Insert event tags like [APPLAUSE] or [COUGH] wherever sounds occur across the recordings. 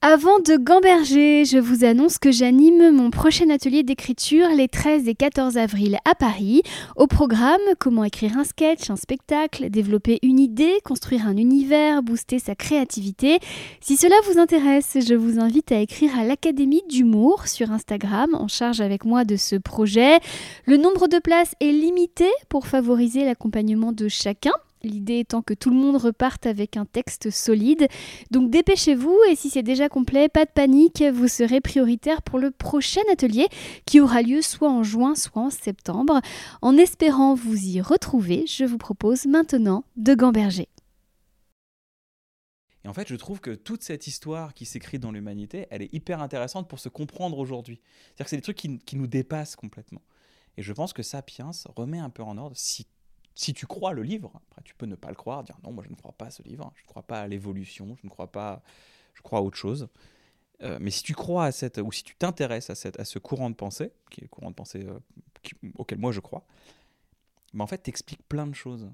Avant de gamberger, je vous annonce que j'anime mon prochain atelier d'écriture les 13 et 14 avril à Paris. Au programme, comment écrire un sketch, un spectacle, développer une idée, construire un univers, booster sa créativité. Si cela vous intéresse, je vous invite à écrire à l'Académie d'humour sur Instagram en charge avec moi de ce projet. Le nombre de places est limité pour favoriser l'accompagnement de chacun. L'idée étant que tout le monde reparte avec un texte solide. Donc dépêchez-vous et si c'est déjà complet, pas de panique, vous serez prioritaire pour le prochain atelier qui aura lieu soit en juin, soit en septembre. En espérant vous y retrouver, je vous propose maintenant de gamberger. Et en fait, je trouve que toute cette histoire qui s'écrit dans l'humanité, elle est hyper intéressante pour se comprendre aujourd'hui. C'est-à-dire que c'est des trucs qui, nous dépassent complètement. Et je pense que Sapiens remet un peu en ordre, si si tu crois le livre, tu peux ne pas le croire, dire non, moi je ne crois pas à ce livre, je ne crois pas à l'évolution, je ne crois pas, je crois à autre chose. Euh, mais si tu crois à cette, ou si tu t'intéresses à, cette, à ce courant de pensée, qui est le courant de pensée euh, auquel moi je crois, mais en fait, t'expliques plein de choses.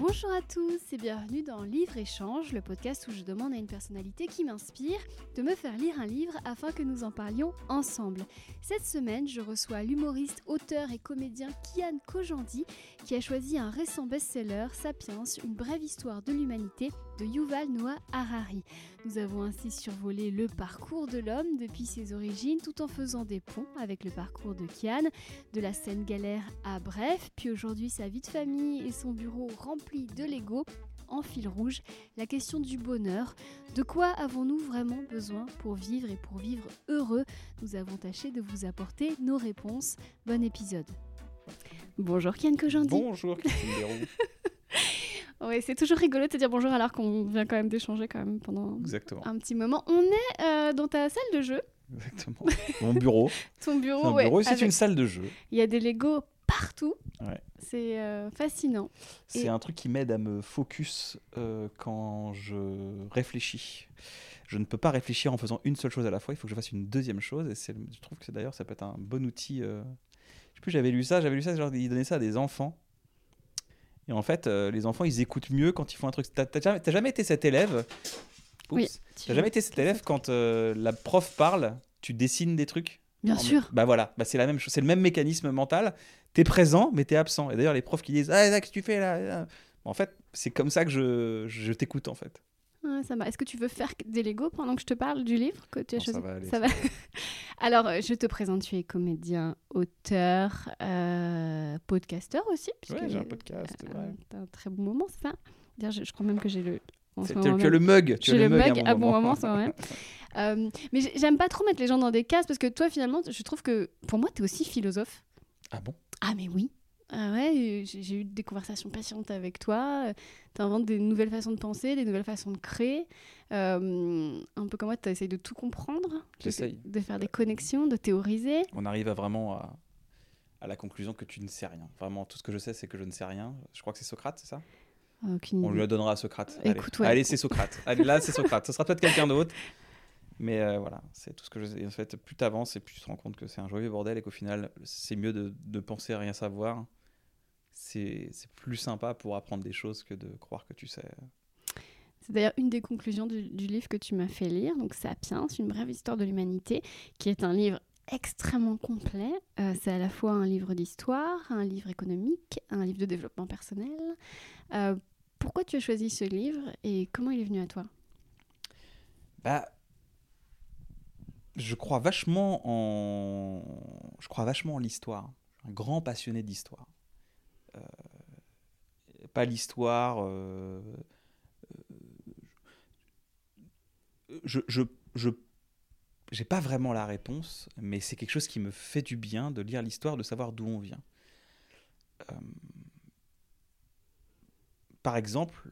Bonjour à tous et bienvenue dans Livre Échange, le podcast où je demande à une personnalité qui m'inspire de me faire lire un livre afin que nous en parlions ensemble. Cette semaine, je reçois l'humoriste, auteur et comédien Kian Kojandi qui a choisi un récent best-seller, Sapiens, une brève histoire de l'humanité de Yuval Noah Harari. Nous avons ainsi survolé le parcours de l'homme depuis ses origines tout en faisant des ponts avec le parcours de Kian, de la scène galère à bref, puis aujourd'hui sa vie de famille et son bureau rempli de Lego en fil rouge la question du bonheur. De quoi avons-nous vraiment besoin pour vivre et pour vivre heureux? Nous avons tâché de vous apporter nos réponses. Bon épisode. Bonjour Kian Kojandi. Bonjour Christine [LAUGHS] Oui, c'est toujours rigolo de te dire bonjour alors qu'on vient quand même d'échanger quand même pendant un petit moment. On est euh, dans ta salle de jeu. Exactement. Mon bureau. [LAUGHS] Ton bureau, Mon bureau, c'est une salle de jeu. Il y a des Lego partout. C'est euh, fascinant. C'est un truc qui m'aide à me focus euh, quand je réfléchis. Je ne peux pas réfléchir en faisant une seule chose à la fois. Il faut que je fasse une deuxième chose. Et je trouve que d'ailleurs, ça peut être un bon outil. Je sais plus, j'avais lu ça. J'avais lu ça. Genre, ils donnaient ça à des enfants et en fait, euh, les enfants, ils écoutent mieux quand ils font un truc. T'as jamais, jamais, été cet élève Oui. T'as jamais été cet élève quand euh, la prof parle, tu dessines des trucs Bien sûr. Bah voilà, bah c'est la même chose, c'est le même mécanisme mental. T'es présent, mais t'es absent. Et d'ailleurs, les profs qui disent Ah, qu'est-ce que tu fais là? En fait, c'est comme ça que je, je t'écoute en fait. Est-ce que tu veux faire des Lego pendant que je te parle du livre que tu as choisi Ça va. [LAUGHS] Alors, euh, je te présente, tu es comédien, auteur, euh, podcasteur aussi. Oui, j'ai un podcast. Euh, un très bon moment, c'est ça? Je, crois même que j'ai le. tu as le mug. Tu as le mug à bon moment, c'est vrai. [LAUGHS] mais j'aime pas trop mettre les gens dans des cases parce que toi, finalement, je trouve que pour moi, tu es aussi philosophe. Ah bon? Ah, mais oui. Ah ouais, j'ai eu des conversations patientes avec toi. Tu inventes des nouvelles façons de penser, des nouvelles façons de créer. Euh, un peu comme moi, tu essayes de tout comprendre. J'essaye. De, faire des connexions, de théoriser. On arrive à vraiment à, à, la conclusion que tu ne sais rien. Vraiment, tout ce que je sais, c'est que je ne sais rien. Je crois que c'est Socrate, c'est ça? On lui donnera à Socrate. Écoute, Allez, c'est Socrate. Allez, là, c'est Socrate. Ce sera peut-être quelqu'un d'autre. Mais euh, voilà, c'est tout ce que je sais. En fait, plus tu avances et plus tu te rends compte que c'est un joyeux bordel et qu'au final, c'est mieux de, de penser à rien savoir c'est plus sympa pour apprendre des choses que de croire que tu sais. C'est d'ailleurs une des conclusions du, livre que tu m'as fait lire, donc Sapiens, une brève histoire de l'humanité, qui est un livre extrêmement complet. Euh, c'est à la fois un livre d'histoire, un livre économique, un livre de développement personnel. Euh, pourquoi tu as choisi ce livre et comment il est venu à toi? Bah, je crois vachement en, je crois vachement en l'histoire. Un grand passionné d'histoire. Euh, pas l'histoire. Euh, euh, je, je, je j'ai pas vraiment la réponse, mais c'est quelque chose qui me fait du bien de lire l'histoire, de savoir d'où on vient. par exemple,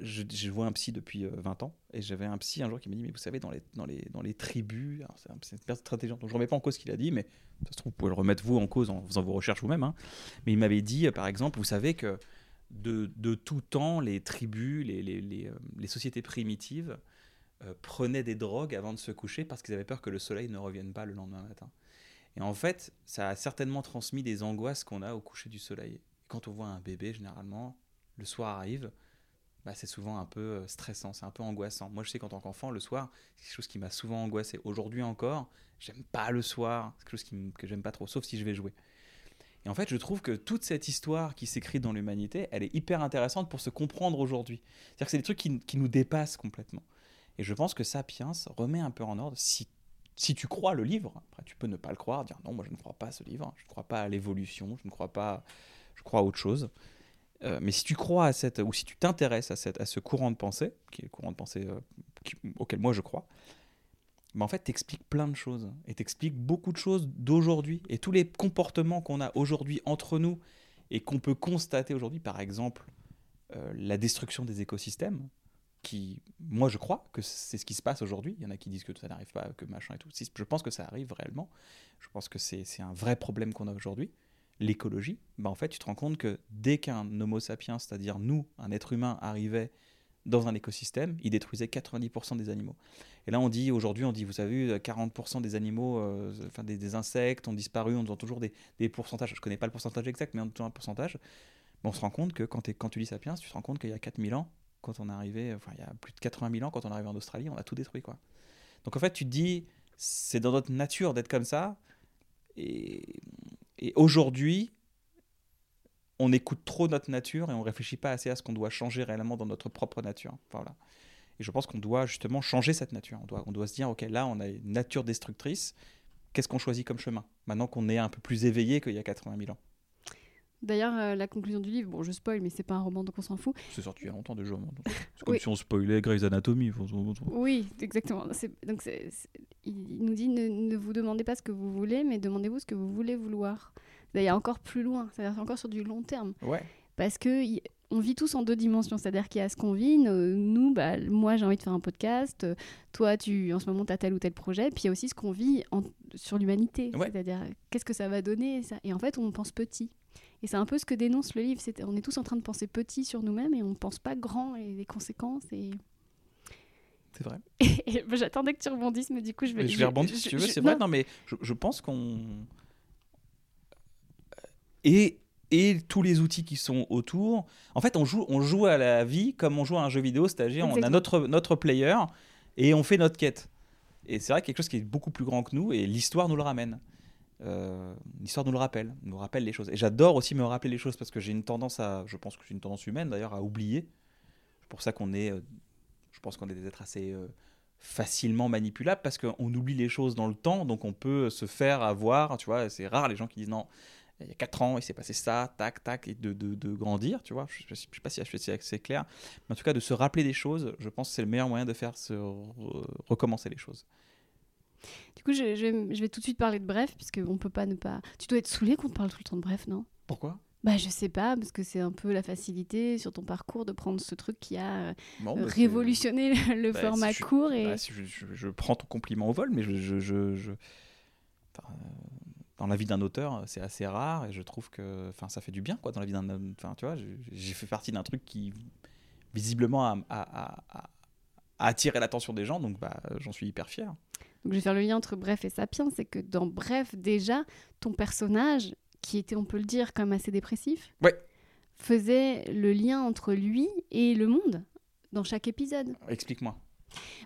je, je, vois un psy depuis 20 ans, et j'avais un psy un jour qui m'a dit, mais vous savez, dans les, dans les, dans les tribus, c'est une personne très intelligente, donc je remets pas en cause ce qu'il a dit, mais ça se trouve, vous pouvez le remettre vous en cause en faisant vos recherches vous-même. Hein. Mais il m'avait dit, par exemple, vous savez que de, de tout temps, les tribus, les, les, les, euh, sociétés primitives euh, prenaient des drogues avant de se coucher parce qu'ils avaient peur que le soleil ne revienne pas le lendemain matin. Et en fait, ça a certainement transmis des angoisses qu'on a au coucher du soleil. quand on voit un bébé, généralement, le soir arrive, bah, c'est souvent un peu euh, stressant, c'est un peu angoissant. Moi, je sais qu'en tant qu'enfant, le soir, c'est quelque chose qui m'a souvent angoissé. Aujourd'hui encore, j'aime pas le soir, c'est quelque chose qui, que j'aime pas trop, sauf si je vais jouer. Et en fait, je trouve que toute cette histoire qui s'écrit dans l'humanité, elle est hyper intéressante pour se comprendre aujourd'hui. C'est-à-dire que c'est des trucs qui, nous dépassent complètement. Et je pense que Sapiens remet un peu en ordre, si, si tu crois le livre, après tu peux ne pas le croire, dire non, moi je ne crois pas à ce livre, je ne crois pas à l'évolution, je ne crois pas, je crois à autre chose. Euh, mais si tu crois à cette, ou si tu t'intéresses à, à ce courant de pensée, qui est le courant de pensée euh, auquel moi je crois, bah en fait, t'expliques plein de choses. Et t'expliques beaucoup de choses d'aujourd'hui. Et tous les comportements qu'on a aujourd'hui entre nous et qu'on peut constater aujourd'hui, par exemple, euh, la destruction des écosystèmes, qui, moi, je crois que c'est ce qui se passe aujourd'hui. Il y en a qui disent que ça n'arrive pas, que machin et tout. Je pense que ça arrive réellement. Je pense que c'est un vrai problème qu'on a aujourd'hui l'écologie, bah en fait, tu te rends compte que dès qu'un Homo sapiens, c'est-à-dire nous, un être humain, arrivait dans un écosystème, il détruisait 90% des animaux. Et là, on dit, aujourd'hui, on dit, vous savez, 40% des animaux, euh, enfin des, insectes ont disparu, on entend toujours des, des pourcentages, je ne connais pas le pourcentage exact, mais on entend un pourcentage. on se rend compte que quand, quand tu dis sapiens, tu te rends compte qu'il y a 4000 ans, quand on est arrivé, il y a plus de 80 000 ans, quand on est arrivé en Australie, on a tout détruit, quoi. Donc en fait, tu te dis, c'est dans notre nature d'être comme ça, et et aujourd'hui, on écoute trop notre nature et on réfléchit pas assez à ce qu'on doit changer réellement dans notre propre nature. Voilà. Et je pense qu'on doit justement changer cette nature. On doit, on doit se dire, ok, là, on a une nature destructrice. Qu'est-ce qu'on choisit comme chemin? Maintenant qu'on est un peu plus éveillé qu'il y a 80 000 ans. D'ailleurs, euh, la conclusion du livre, bon, je spoil, mais c'est pas un roman, donc on s'en fout. C'est sorti il y a longtemps déjà. C'est comme si on spoilait Grey's Anatomy. Oui, exactement. Donc, il nous dit ne, vous demandez pas ce que vous voulez, mais demandez-vous ce que vous voulez vouloir. D'ailleurs, encore plus loin, c'est-à-dire encore sur du long terme. Ouais. Parce que on vit tous en deux dimensions, c'est-à-dire qu'il y a ce qu'on vit, nous, bah, moi j'ai envie de faire un podcast, toi tu en ce moment tu as tel ou tel projet, puis il y a aussi ce qu'on vit sur l'humanité, c'est-à-dire qu'est-ce que ça va donner, ça. et en fait on pense petit. Et c'est un peu ce que dénonce le livre. C'est, on est tous en train de penser petit sur nous-mêmes et on ne pense pas grand et les conséquences. Et... C'est vrai. [LAUGHS] j'attendais que tu rebondisses, mais du coup, je vais. Je vais rebondir si tu veux, c'est vrai. Non, mais je, je pense qu'on. Et, et tous les outils qui sont autour. En fait, on joue, on joue à la vie comme on joue à un jeu vidéo, c'est-à-dire on a notre, notre player et on fait notre quête. Et c'est vrai quelque chose qui est beaucoup plus grand que nous et l'histoire nous le ramène. Euh, l'histoire nous le rappelle, nous rappelle les choses. Et j'adore aussi me rappeler les choses parce que j'ai une tendance à, je pense que c'est une tendance humaine d'ailleurs, à oublier. C'est pour ça qu'on est, euh, je pense qu'on est des êtres assez euh, facilement manipulables parce qu'on oublie les choses dans le temps, donc on peut se faire avoir, tu vois. C'est rare les gens qui disent non, il y a 4 ans, il s'est passé ça, tac, tac, et de, de, grandir, tu vois. Je ne sais, pas si c'est clair, mais en tout cas, de se rappeler des choses, je pense que c'est le meilleur moyen de faire se recommencer les choses. Du coup, je, je, vais tout de suite parler de Bref, puisque on peut pas ne pas. Tu dois être saoulé qu'on te parle tout le temps de Bref, non? Pourquoi? Bah, je sais pas, parce que c'est un peu la facilité sur ton parcours de prendre ce truc qui a euh, bah, révolutionné le, bah, format court. Et... Bah, je, prends ton compliment au vol, mais je, dans la vie d'un auteur, c'est assez rare et je trouve que enfin, ça fait du bien quoi, dans la vie d'un. Enfin, tu vois, j'ai fait partie d'un truc qui visiblement a, a, a, a attiré l'attention des gens, donc bah, j'en suis hyper fier. Donc je vais faire le lien entre Bref et Sapiens, c'est que dans Bref, déjà, ton personnage, qui était, on peut le dire, quand même assez dépressif, faisait le lien entre lui et le monde dans chaque épisode. Explique-moi.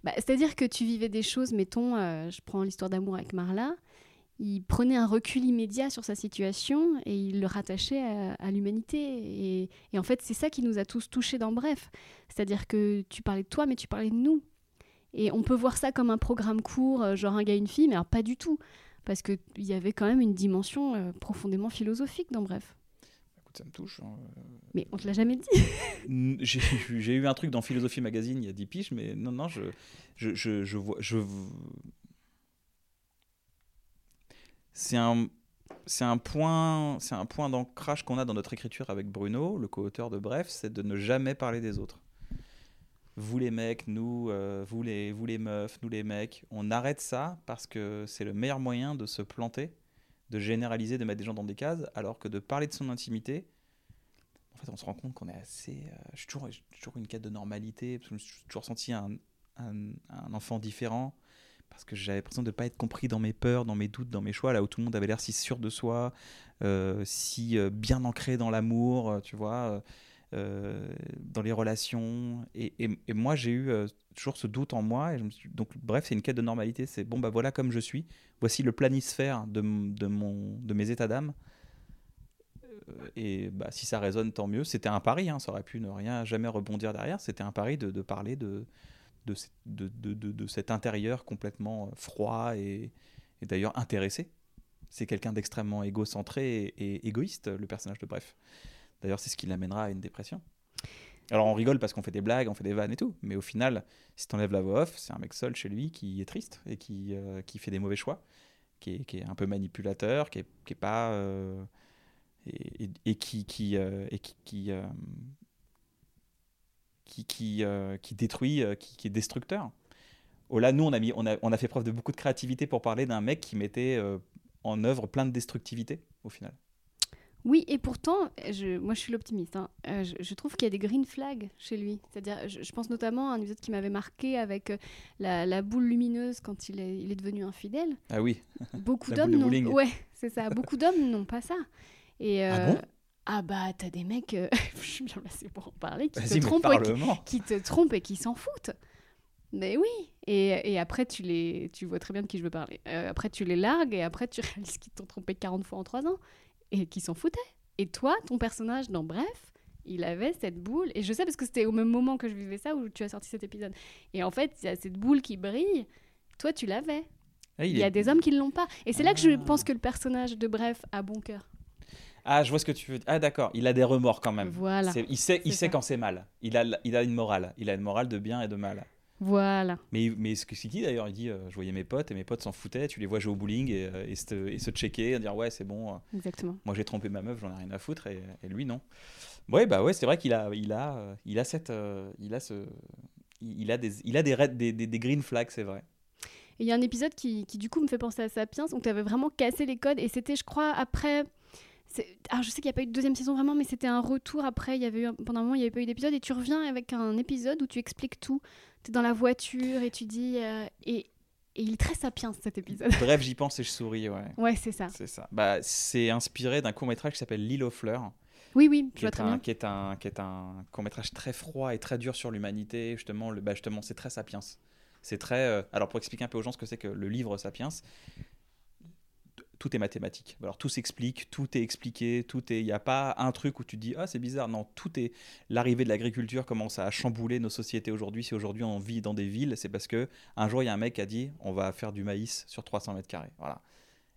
Bah, C'est-à-dire que tu vivais des choses, mettons, euh, je prends l'histoire d'amour avec Marla, il prenait un recul immédiat sur sa situation et il le rattachait à, l'humanité. Et, et, en fait, c'est ça qui nous a tous touchés dans Bref. C'est-à-dire que tu parlais de toi, mais tu parlais de nous. Et on peut voir ça comme un programme court, euh, genre un gars, une fille, mais alors pas du tout. Parce qu'il y avait quand même une dimension euh, profondément philosophique dans Bref. Écoute, ça me touche. Hein, euh. Mais on te l'a jamais dit. [LAUGHS] J'ai eu un truc dans Philosophie Magazine il y a 10 piges, mais non, non, je, je, je, je vois. Je... C'est un, c'est un point, c'est un point d'ancrage qu'on a dans notre écriture avec Bruno, le co-auteur de Bref, c'est de ne jamais parler des autres vous les mecs, nous, euh, vous, les, vous les meufs, nous les mecs, on arrête ça parce que c'est le meilleur moyen de se planter, de généraliser, de mettre des gens dans des cases, alors que de parler de son intimité, en fait, on se rend compte qu'on est assez. Euh, je suis toujours, toujours, une quête de normalité, parce que je toujours senti un, un, enfant différent, parce que j'avais l'impression de ne pas être compris dans mes peurs, dans mes doutes, dans mes choix, là où tout le monde avait l'air si sûr de soi, euh, si bien ancré dans l'amour, tu vois. Euh, dans les relations. Et, moi, j'ai eu euh, toujours ce doute en moi. Et donc, bref, c'est une quête de normalité. C'est bon, bah voilà comme je suis. Voici le planisphère de, de, mon, de mes états d'âme. Euh, Et bah, si ça résonne, tant mieux. C'était un pari, hein, ça aurait pu ne rien jamais rebondir derrière. C'était un pari de, de parler de, de, de, de- cet intérieur complètement froid et, d'ailleurs intéressé. C'est quelqu'un d'extrêmement égocentré et égoïste, le personnage de Bref. D'ailleurs, c'est ce qui l'amènera à une dépression. Alors on rigole parce qu'on fait des blagues, on fait des vannes et tout, mais au final, si t'enlèves la voix off, c'est un mec seul chez lui qui est triste et qui, euh, qui fait des mauvais choix, qui est, qui est un peu manipulateur, qui est, qui est pas... euh, et, qui, qui, euh, qui, qui, qui, détruit, qui, est destructeur. Oh là, nous, on a, mis, on, a, on a fait preuve de beaucoup de créativité pour parler d'un mec qui mettait en œuvre plein de destructivité, au final. Oui, et pourtant, je, moi je suis l'optimiste. hein. Euh, je, je trouve qu'il y a des green flags chez lui. C'est-à-dire, je, je pense notamment à un épisode qui m'avait marqué avec euh, la, la boule lumineuse quand il est, il est devenu infidèle. Ah oui, Beaucoup [LAUGHS] d'hommes. Ouais, c'est ça. Beaucoup d'hommes n'ont pas ça. Et, Ah euh, bon? Ah bah, t'as des mecs, euh, [LAUGHS] je suis bien placée pour en parler, qui te trompent et qui, te trompent et qui s'en foutent. Mais oui. Et, et après, tu les, tu vois très bien de qui je veux parler. Euh, après, tu les largues et après, tu [LAUGHS] réalises qu'ils t'ont trompé 40 fois en 3 ans et qu'ils s'en foutaient. Et toi, ton personnage dans Bref, il avait cette boule. Et je sais parce que c'était au même moment que je vivais ça où tu as sorti cet épisode. Et en fait, il y a cette boule qui brille. Toi, tu l'avais. Ah, Il y est- a des hommes qui ne l'ont pas. Et c'est là que je Ah. pense que le personnage de Bref a bon cœur. Ah, je vois ce que tu veux. Ah, d'accord, il a des remords quand même. Voilà. Il sait, il sait ça. quand c'est mal. Il a, il a une morale. Il a une morale de bien et de mal. Voilà. Mais, mais ce que dit d'ailleurs, il dit euh, Je voyais mes potes et mes potes s'en foutaient. Tu les vois jouer au bowling et, euh, et, se, et se checker, et dire Ouais, c'est bon, euh, Exactement. moi j'ai trompé ma meuf, j'en ai rien à foutre. Et, et lui, non. Ouais, bah ouais, c'est vrai qu'il a, il a, il a cette. il a ce. Il a des, il a des, red- des, des, des green flags, c'est vrai. Et il y a un épisode qui, qui, du coup me fait penser à Sapiens, où tu avais vraiment cassé les codes, et c'était, je crois, après. Alors je sais qu'il n'y a pas eu de deuxième saison vraiment, mais c'était un retour après. Il y avait eu, pendant un moment, il n'y avait pas eu d'épisode, et tu reviens avec un épisode où tu expliques tout. Tu es dans la voiture et tu dis. euh, et, et il est très sapiens cet épisode. [LAUGHS] Bref, j'y pense et je souris, ouais. ouais, c'est ça. C'est ça. Bah, c'est inspiré d'un court métrage qui s'appelle L'île aux fleurs. Oui, oui, je vois très un, bien. qui est un qui est un court métrage très froid et très dur sur l'humanité justement le bah justement c'est très sapiens c'est très euh, alors pour expliquer un peu aux gens ce que c'est que le livre sapiens tout est mathématique alors tout s'explique tout est expliqué tout est il n'y a pas un truc où tu te dis ah c'est bizarre non tout est l'arrivée de l'agriculture commence à chambouler nos sociétés aujourd'hui si aujourd'hui on vit dans des villes c'est parce que un jour il y a un mec qui a dit on va faire du maïs sur 300 mètres carrés voilà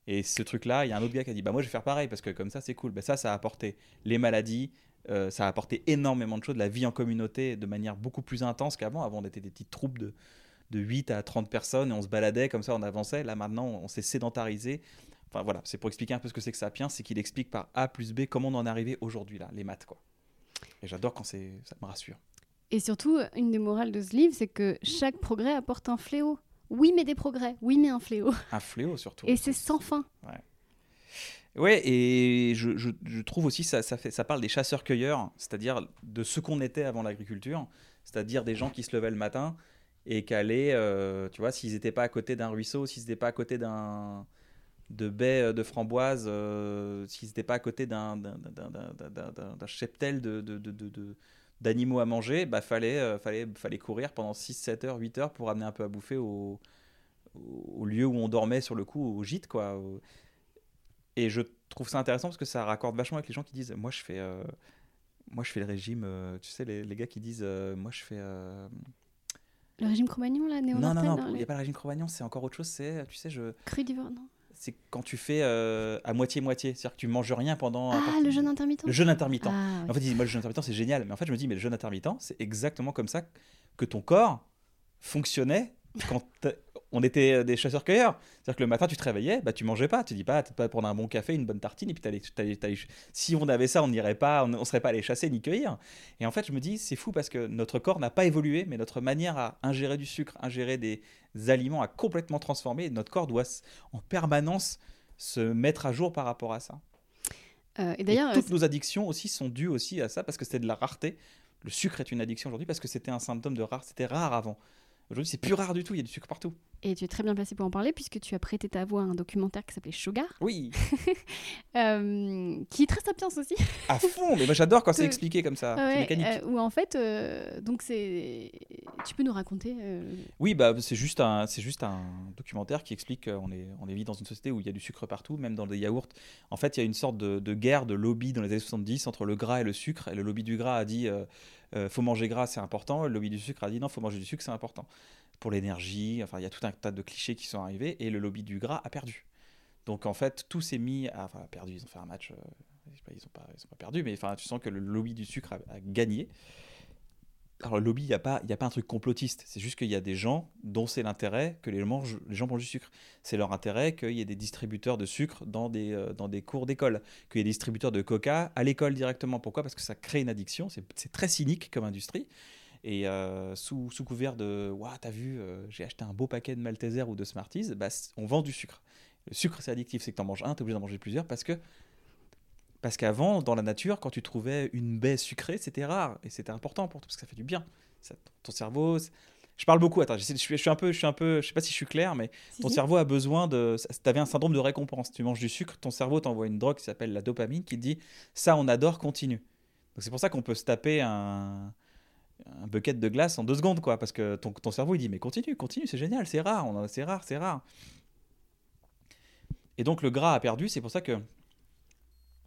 et ce truc-là, il y a un autre gars qui a dit bah moi je vais faire pareil parce que comme ça c'est cool. Bah, ça, ça a apporté les maladies, euh, ça a apporté énormément de choses, la vie en communauté de manière beaucoup plus intense qu'avant. Avant, on était des petites troupes de, de 8 à 30 personnes et on se baladait comme ça, on avançait. Là maintenant, on s'est sédentarisé. Enfin voilà, c'est pour expliquer un peu ce que c'est que Sapiens, c'est qu'il explique par A plus B comment on en est arrivé aujourd'hui là, les maths quoi. Et j'adore quand c'est, ça me rassure. Et surtout, une des morales de ce livre, c'est que chaque progrès apporte un fléau. Oui, mais des progrès. Oui, mais un fléau. Un fléau surtout. Et c'est sans fin. Ouais, et je, je- je trouve aussi ça, ça, fait, ça parle des chasseurs-cueilleurs, c'est-à-dire de ce qu'on était avant l'agriculture, c'est-à-dire des gens qui se levaient le matin et qui allaient, euh, tu vois, s'ils n'étaient pas à côté d'un ruisseau, s'ils n'étaient pas à côté d'un de baies euh, de framboises, euh, s'ils n'étaient pas à côté d'un cheptel de, de, de- de- de- d'animaux à manger, bah fallait, euh, fallait, fallait courir pendant 6, 7 heures, 8 heures pour amener un peu à bouffer au, lieu où on dormait sur le coup, au gîte, quoi. au- et je trouve ça intéressant parce que ça raccorde vachement avec les gens qui disent Moi, je fais, euh, moi, je fais le régime. euh, tu sais, les, les gars qui disent Moi, je fais. Le régime Cro-Magnon, là, néo Non, non, non, il n'y a pas le régime Cro-Magnon, c'est encore autre chose. C'est, tu sais, je, Crudivore, non c'est quand tu fais euh, à moitié-moitié. C'est-à-dire que tu manges rien pendant. Ah, le jeûne intermittent Le jeûne intermittent. Ah, En fait, ils disent Moi, le jeûne intermittent, c'est génial. Mais en fait, je me dis Mais le jeûne intermittent, c'est exactement comme ça que ton corps fonctionnait quand on était euh, des chasseurs-cueilleurs. C'est-à-dire que le matin, tu te réveillais, bah, tu mangeais pas. Tu dis pas, tu pas prendre un bon café, une bonne tartine, et puis t'allais- t'allais- t'allais- si on avait ça, on n'irait pas, on ne serait pas allé chasser ni cueillir. Et en fait, je me dis, c'est fou parce que notre corps n'a pas évolué, mais notre manière à ingérer du sucre, ingérer des aliments a complètement transformé. Et notre corps doit en permanence se mettre à jour par rapport à ça. Euh, et Et d'ailleurs, toutes nos addictions aussi sont dues aussi à ça parce que c'était de la rareté. Le sucre est une addiction aujourd'hui parce que c'était un symptôme de rare. C'était rare avant. Aujourd'hui, c'est plus rare du tout, il y a du sucre partout. Et tu es très bien placé pour en parler puisque tu as prêté ta voix à un documentaire qui s'appelait Sugar, Oui, [LAUGHS] euh, qui est très sapiens aussi. à fond, mais moi j'adore quand c'est [LAUGHS] expliqué comme ça, c'est Ouais, mécanique. euh, où en fait, euh, donc c'est. Tu peux nous raconter Oui, bah, c'est juste, un, c'est juste un documentaire qui explique qu'on est, on est vit dans une société où il y a du sucre partout, même dans les yaourts. En fait, il y a une sorte de, de guerre, de lobby dans les années 70 entre le gras et le sucre. Et le lobby du gras a dit euh, faut manger gras, c'est important. Le lobby du sucre a dit non, faut manger du sucre, c'est important. Pour l'énergie, enfin, il y a tout un tas de clichés qui sont arrivés et le lobby du gras a perdu. Donc en fait, tout s'est mis à. Enfin, perdu, ils ont fait un match. euh, ils n'ont pas, pas perdu, mais enfin, tu sens que le lobby du sucre a gagné. Alors le lobby, il n'y a, pas- a pas un truc complotiste. C'est juste qu'il y a des gens dont c'est l'intérêt que les, mangent, les gens mangent du sucre. C'est leur intérêt qu'il y ait des distributeurs de sucre dans des, euh, dans des cours d'école, qu'il y ait des distributeurs de coca à l'école directement. Pourquoi? Parce que ça crée une addiction. C'est très cynique comme industrie. Et euh, sous, couvert de Waouh, t'as vu, euh, j'ai acheté un beau paquet de Malteser ou de Smarties, bah, on vend du sucre. Le sucre, c'est addictif, c'est que t'en manges un, t'es obligé d'en manger plusieurs parce que parce qu'avant, dans la nature, quand tu trouvais une baie sucrée, c'était rare et c'était important pour toi parce que ça fait du bien. Ça- ton cerveau. Je parle beaucoup. Attends, je suis, je suis un peu, je suis un peu, je sais pas si je suis clair, mais si, ton si. cerveau a besoin de. Tu avais un syndrome de récompense. Tu manges du sucre, ton cerveau t'envoie une drogue qui s'appelle la dopamine qui te dit ça, on adore, continue. Donc c'est pour ça qu'on peut se taper un, un bucket de glace en deux secondes, quoi, parce que ton, ton cerveau il dit mais continue, continue, c'est génial, c'est rare, on c'est rare, c'est rare. Et donc le gras a perdu, c'est pour ça que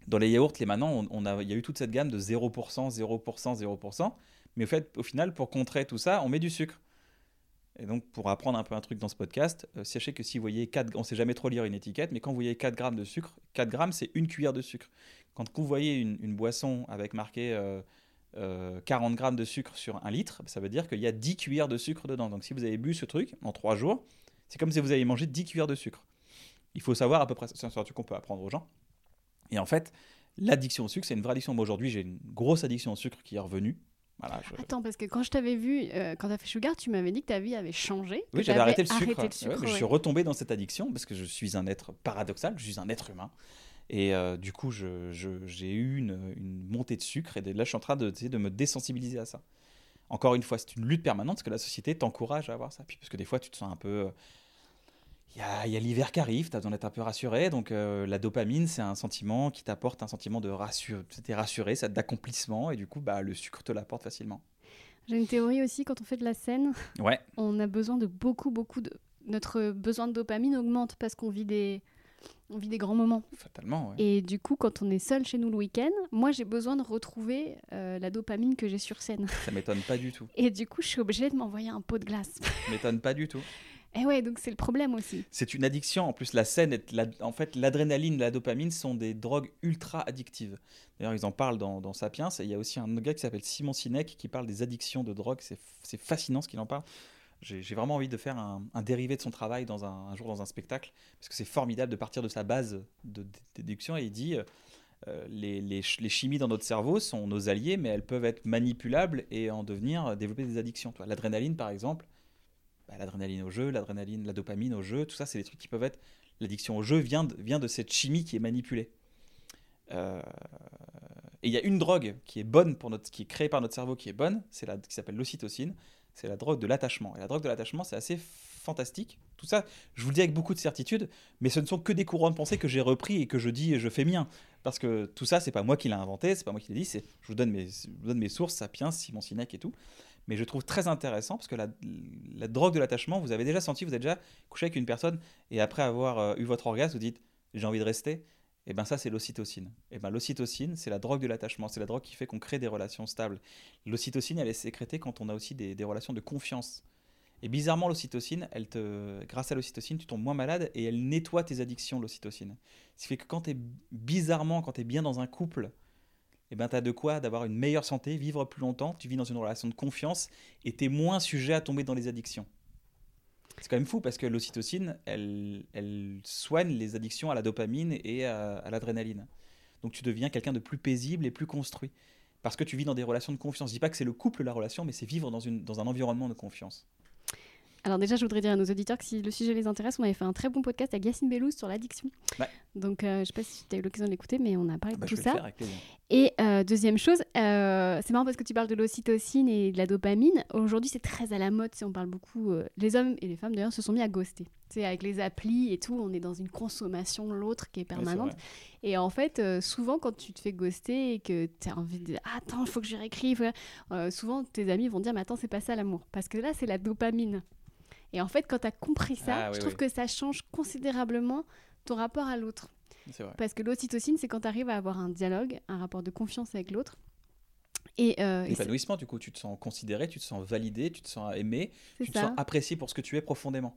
dans les yaourts, les maintenant, on, a, il y a eu toute cette gamme de 0%, 0%, 0%. Mais au, fait, au final, pour contrer tout ça, on met du sucre. Et donc, pour apprendre un peu un truc dans ce podcast, euh, sachez que si vous voyez 4, on sait jamais trop lire une étiquette, mais quand vous voyez 4 grammes de sucre, 4 grammes, c'est une cuillère de sucre. Quand vous voyez une, boisson avec marqué euh, euh, 40 grammes de sucre sur un litre, ça veut dire qu'il y a 10 cuillères de sucre dedans. Donc, si vous avez bu ce truc en 3 jours, c'est comme si vous aviez mangé 10 cuillères de sucre. Il faut savoir à peu près, c'est un truc qu'on peut apprendre aux gens. Et en fait, l'addiction au sucre, c'est une vraie addiction. Moi, aujourd'hui, j'ai une grosse addiction au sucre qui est revenue. Voilà, je- Attends, parce que quand je t'avais vu, euh, quand t'as fait Sugar, tu m'avais dit que ta vie avait changé. Oui, j'avais arrêté le sucre. arrêté le Ouais, sucre, Je suis retombé dans cette addiction parce que je suis un être paradoxal, je suis un être humain. Et euh, du coup, je- je- j'ai eu une, une montée de sucre et là, je suis en train de, de me désensibiliser à ça. Encore une fois, c'est une lutte permanente parce que la société t'encourage à avoir ça. Puis parce que des fois, tu te sens un peu. Il y a, il y a l'hiver qui arrive, tu as besoin d'être un peu rassuré. Donc euh, la dopamine, c'est un sentiment qui t'apporte un sentiment de rassure, t'es rassuré, d'accomplissement. Et du coup, bah, le sucre te l'apporte facilement. J'ai une théorie aussi, quand on fait de la scène, Ouais, on a besoin de beaucoup, beaucoup de. Notre besoin de dopamine augmente parce qu'on vit des. On vit des grands moments. fatalement. ouais. Et du coup, quand on est seul chez nous le week-end, moi j'ai besoin de retrouver euh, la dopamine que j'ai sur scène. Ça m'étonne pas du tout. Et du coup, je suis obligée de m'envoyer un pot de glace. Ça m'étonne pas du tout. Et ouais, donc c'est le problème aussi. C'est une addiction. En plus, la scène, la- en fait, l'adrénaline, la dopamine sont des drogues ultra addictives. D'ailleurs, ils en parlent dans, dans Sapiens. Et il y a aussi un gars qui s'appelle Simon Sinek qui parle des addictions de drogue. C'est fascinant ce qu'il en parle. J'ai vraiment envie de faire un, un dérivé de son travail dans un, jour dans un spectacle parce que c'est formidable de partir de sa base de, déduction. Et il dit euh, les, les les chimies dans notre cerveau sont nos alliés, mais elles peuvent être manipulables et en devenir développer des addictions. L'adrénaline, par exemple, bah, l'adrénaline au jeu, l'adrénaline, la dopamine au jeu, tout ça, c'est des trucs qui peuvent être. L'addiction au jeu vient de, vient de cette chimie qui est manipulée. Euh, et il y a une drogue qui est bonne pour notre, qui est créée par notre cerveau, qui est bonne, c'est la, qui s'appelle l'ocytocine. C'est la drogue de l'attachement. Et la drogue de l'attachement, c'est assez fantastique. Tout ça, je vous le dis avec beaucoup de certitude, mais ce ne sont que des courants de pensée que j'ai repris et que je dis et je fais mien. Parce que tout ça, c'est pas moi qui l'ai inventé, c'est pas moi qui l'ai dit, c'est je vous donne mes, je vous donne mes sources, Sapiens, Simon Sinek et tout. Mais je trouve très intéressant parce que la, drogue de l'attachement, vous avez déjà senti, vous avez déjà couché avec une personne et après avoir euh, eu votre orgasme, vous dites j'ai envie de rester. Et ben ça, c'est l'ocytocine. Et ben l'ocytocine, c'est la drogue de l'attachement, c'est la drogue qui fait qu'on crée des relations stables. L'ocytocine, elle est sécrétée quand on a aussi des, des relations de confiance. Et bizarrement, l'ocytocine, elle te, grâce à l'ocytocine, tu tombes moins malade et elle nettoie tes addictions, l'ocytocine. Ce qui fait que quand tu es bizarrement, quand tu es bien dans un couple, eh ben, tu as de quoi d'avoir une meilleure santé, vivre plus longtemps, tu vis dans une relation de confiance et tu es moins sujet à tomber dans les addictions. C'est quand même fou parce que l'ocytocine, elle, elle soigne les addictions à la dopamine et à, à l'adrénaline. Donc tu deviens quelqu'un de plus paisible et plus construit. Parce que tu vis dans des relations de confiance. Je dis pas que c'est le couple la relation, mais c'est vivre dans, une, dans un environnement de confiance. Alors déjà, je voudrais dire à nos auditeurs que si le sujet les intéresse, on avait fait un très bon podcast avec Yacine Bellouz sur l'addiction. Ouais. Donc euh, je sais pas si tu as eu l'occasion de l'écouter, mais on a parlé Bah, de je tout ça. Et euh, deuxième chose, euh, c'est marrant parce que tu parles de l'ocytocine et de la dopamine. Aujourd'hui, c'est très à la mode. On parle beaucoup. les hommes et les femmes d'ailleurs se sont mis à ghoster. Sais, avec les applis et tout, on est dans une consommation l'autre qui est Ouais, c'est permanente. et en fait, souvent, quand tu te fais ghoster et que tu as envie de ah, attends, il faut que je réécrive, souvent tes amis vont dire mais attends, c'est pas ça l'amour. Parce que là, c'est la dopamine. Et en fait, quand tu as compris ça, Ah, je oui, trouve oui. que ça change considérablement ton rapport à l'autre. Parce que l'ocytocine, c'est quand tu arrives à avoir un dialogue, un rapport de confiance avec l'autre. Et, euh, et L'épanouissement, du coup, tu te sens considéré, tu te sens validé, tu te sens aimé, tu te ça, sens apprécié pour ce que tu es profondément.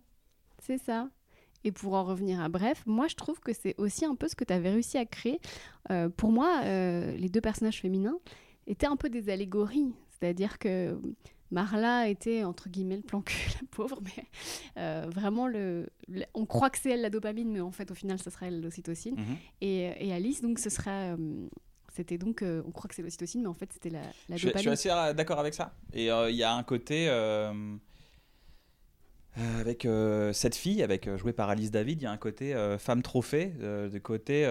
c'est ça. Et pour en revenir à bref, moi je trouve que c'est aussi un peu ce que tu avais réussi à créer. Euh, pour moi, euh, les deux personnages féminins étaient un peu des allégories. C'est-à-dire que Marla était entre guillemets le plan cul, [LAUGHS] la pauvre, mais euh, vraiment le, le- on croit que c'est elle la dopamine, mais en fait au final ce sera elle l'ocytocine. Mhm. Et, et Alice donc ce sera, euh, c'était donc euh, on croit que c'est l'ocytocine, mais en fait c'était la, la Je, suis- je dopamine. suis assez d'accord avec ça. Et il y a un côté. avec euh, cette fille, avec, jouée par Alice David, il y a un côté euh, femme trophée. euh, de côté,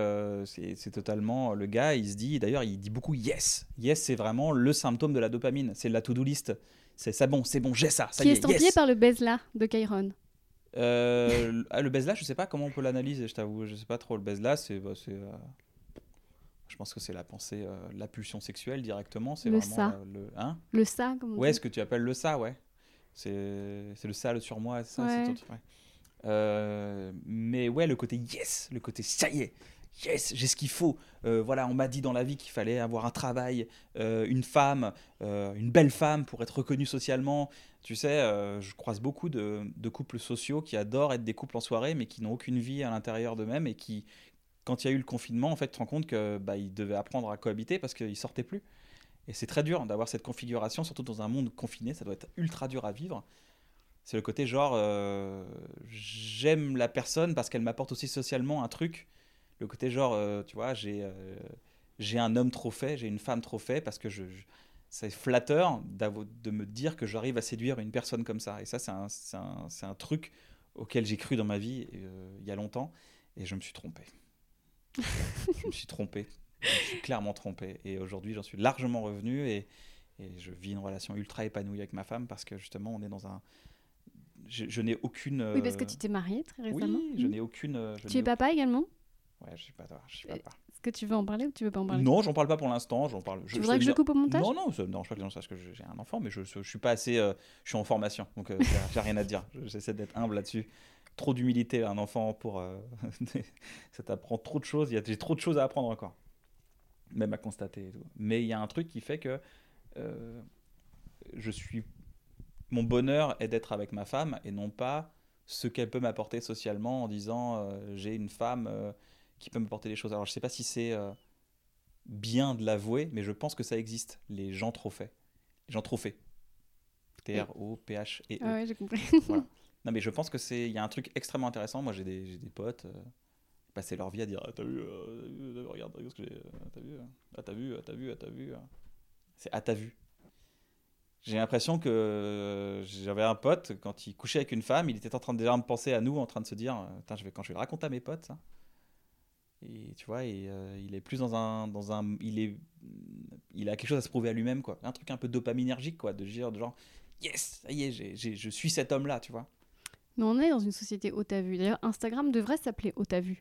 c'est c'est totalement. Le gars, il se dit. D'ailleurs, il dit beaucoup yes. Yes, c'est vraiment le symptôme de la dopamine. C'est la to-do list. C'est ça, bon, c'est bon, j'ai ça. Ça qui y est est, estampillé yes. par le Besla de Chiron. Euh, le- ah, le là, je sais pas comment on peut l'analyser, je t'avoue, je sais pas trop. Le là, c'est. bah, euh, je pense que c'est la pensée, euh, la pulsion sexuelle directement. C'est Le vraiment ça. le. Hein? Le ça, comme on Ouais, dit. ce que tu appelles le ça, ouais. C'est le ça, le surmoi, ça, Ouais. c'est tout. ouais. Mais ouais, le côté yes, le côté ça y est, yes, j'ai ce qu'il faut. Euh, voilà, on m'a dit dans la vie qu'il fallait avoir un travail, euh, une femme, euh, une belle femme pour être reconnue socialement. Tu sais, je croise beaucoup de, couples sociaux qui adorent être des couples en soirée, mais qui n'ont aucune vie à l'intérieur d'eux-mêmes et qui, quand il y a eu le confinement, en fait, te rends compte que bah, ils devaient apprendre à cohabiter parce qu'ils sortaient plus. Et c'est très dur d'avoir cette configuration, surtout dans un monde confiné, ça doit être ultra dur à vivre. C'est le côté genre, j'aime la personne parce qu'elle m'apporte aussi socialement un truc. Le côté genre, euh, tu vois, j'ai euh, j'ai un homme trop fait, j'ai une femme trop fait parce que je, je- c'est flatteur de me dire que j'arrive à séduire une personne comme ça. Et ça, c'est un, un, un truc auquel j'ai cru dans ma vie euh, il y a longtemps et je me suis trompé. je me suis trompé. Je me suis clairement trompé. Et aujourd'hui, j'en suis largement revenu et, et je vis une relation ultra épanouie avec ma femme parce que justement, on est dans un. Je, je n'ai aucune. Oui, parce que tu t'es mariée très récemment. Oui, je Mm. n'ai aucune. je Tu es papa également? Ouais, je suis pas. Je suis Euh, papa. Est-ce que tu veux en parler ou tu veux pas en parler? Non, j'en parle pas pour l'instant. J'en parle. Tu voudrais que je coupe au montage? Non, non, ça me dérange pas que les gens sachent que je- j'ai un enfant, mais je, je, je suis pas assez. euh, je suis en formation, donc euh, j'ai- rien à dire. Je- J'essaie d'être humble là-dessus. Trop d'humilité à un enfant pour. euh, [LAUGHS] ça t'apprend trop de choses. J'ai trop de choses à apprendre encore, même à constater et tout. Mais il y a un truc qui fait que euh, je suis. Mon bonheur est d'être avec ma femme et non pas ce qu'elle peut m'apporter socialement en disant euh, j'ai une femme euh, qui peut m'apporter des choses. Alors je sais pas si c'est euh, bien de l'avouer, mais je pense que ça existe, les gens trop faits. Les gens trop faits. T-R-O-P-H-E-E. Ah ouais, j'ai compris. Voilà. [LAUGHS] Non, mais je pense que c'est. Il y a un truc extrêmement intéressant. Moi, j'ai des, des potes. Euh, qui passaient leur vie à dire Ah, T'as vu, euh, euh, Regarde, regarde ce que j'ai. euh, T'as vu, euh, ah, t'as vu, ah, t'as vu, ah, t'as vu. euh. C'est Ah, t'as vu. J'ai l'impression que euh, j'avais un pote, quand il couchait avec une femme, il était en train de déjà me penser à nous, en train de se dire euh, je vais, quand je vais le raconter à mes potes, ça. Et tu vois, et, euh, il est plus dans un, dans un. Il est. Il a quelque chose à se prouver à lui-même, quoi. Un truc un peu dopaminergique, quoi. De dire, de genre Yes, ça y est, j'ai- j'ai- je suis cet homme-là, tu vois. Mais on est dans une société haute à vue. D'ailleurs, Instagram devrait s'appeler haute à vue.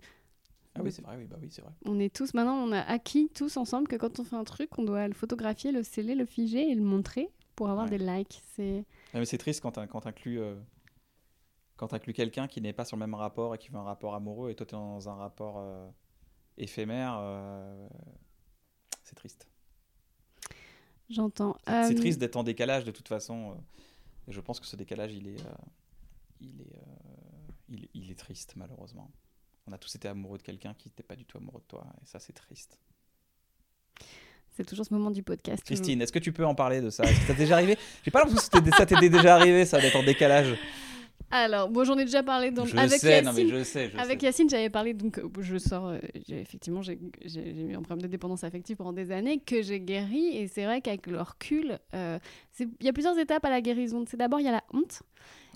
Ah oui, c'est vrai, oui, bah oui, c'est vrai. On est tous, maintenant, on a acquis tous ensemble que quand on fait un truc, on doit le photographier, le sceller, le figer et le montrer pour avoir Ouais. des likes. C'est Ah, mais c'est triste quand tu quand inclus, quand inclus quelqu'un qui n'est pas sur le même rapport et qui veut un rapport amoureux et toi tu es dans un rapport euh, éphémère. euh, c'est triste. J'entends. C'est Euh, triste d'être en décalage de toute façon. euh, et je pense que ce décalage, il est, il est, il, il est triste malheureusement. On a tous été amoureux de quelqu'un qui n'était pas du tout amoureux de toi et ça c'est triste. C'est toujours ce moment du podcast. Christine, est-ce que tu peux en parler de ça? Est-ce que ça t'est déjà arrivé? J'ai pas l'impression que ça t'était déjà arrivé ça d'être en décalage. Alors, bon, j'en ai déjà parlé je avec sais, non mais Yacine. je sais. Je Avec sais. Yacine, j'avais parlé, donc euh, je sors, euh, effectivement, j'ai eu un problème de dépendance affective pendant des années que j'ai guéri. Et c'est vrai qu'avec le recul, euh, il y a plusieurs étapes à la guérison. C'est d'abord, il y a la honte.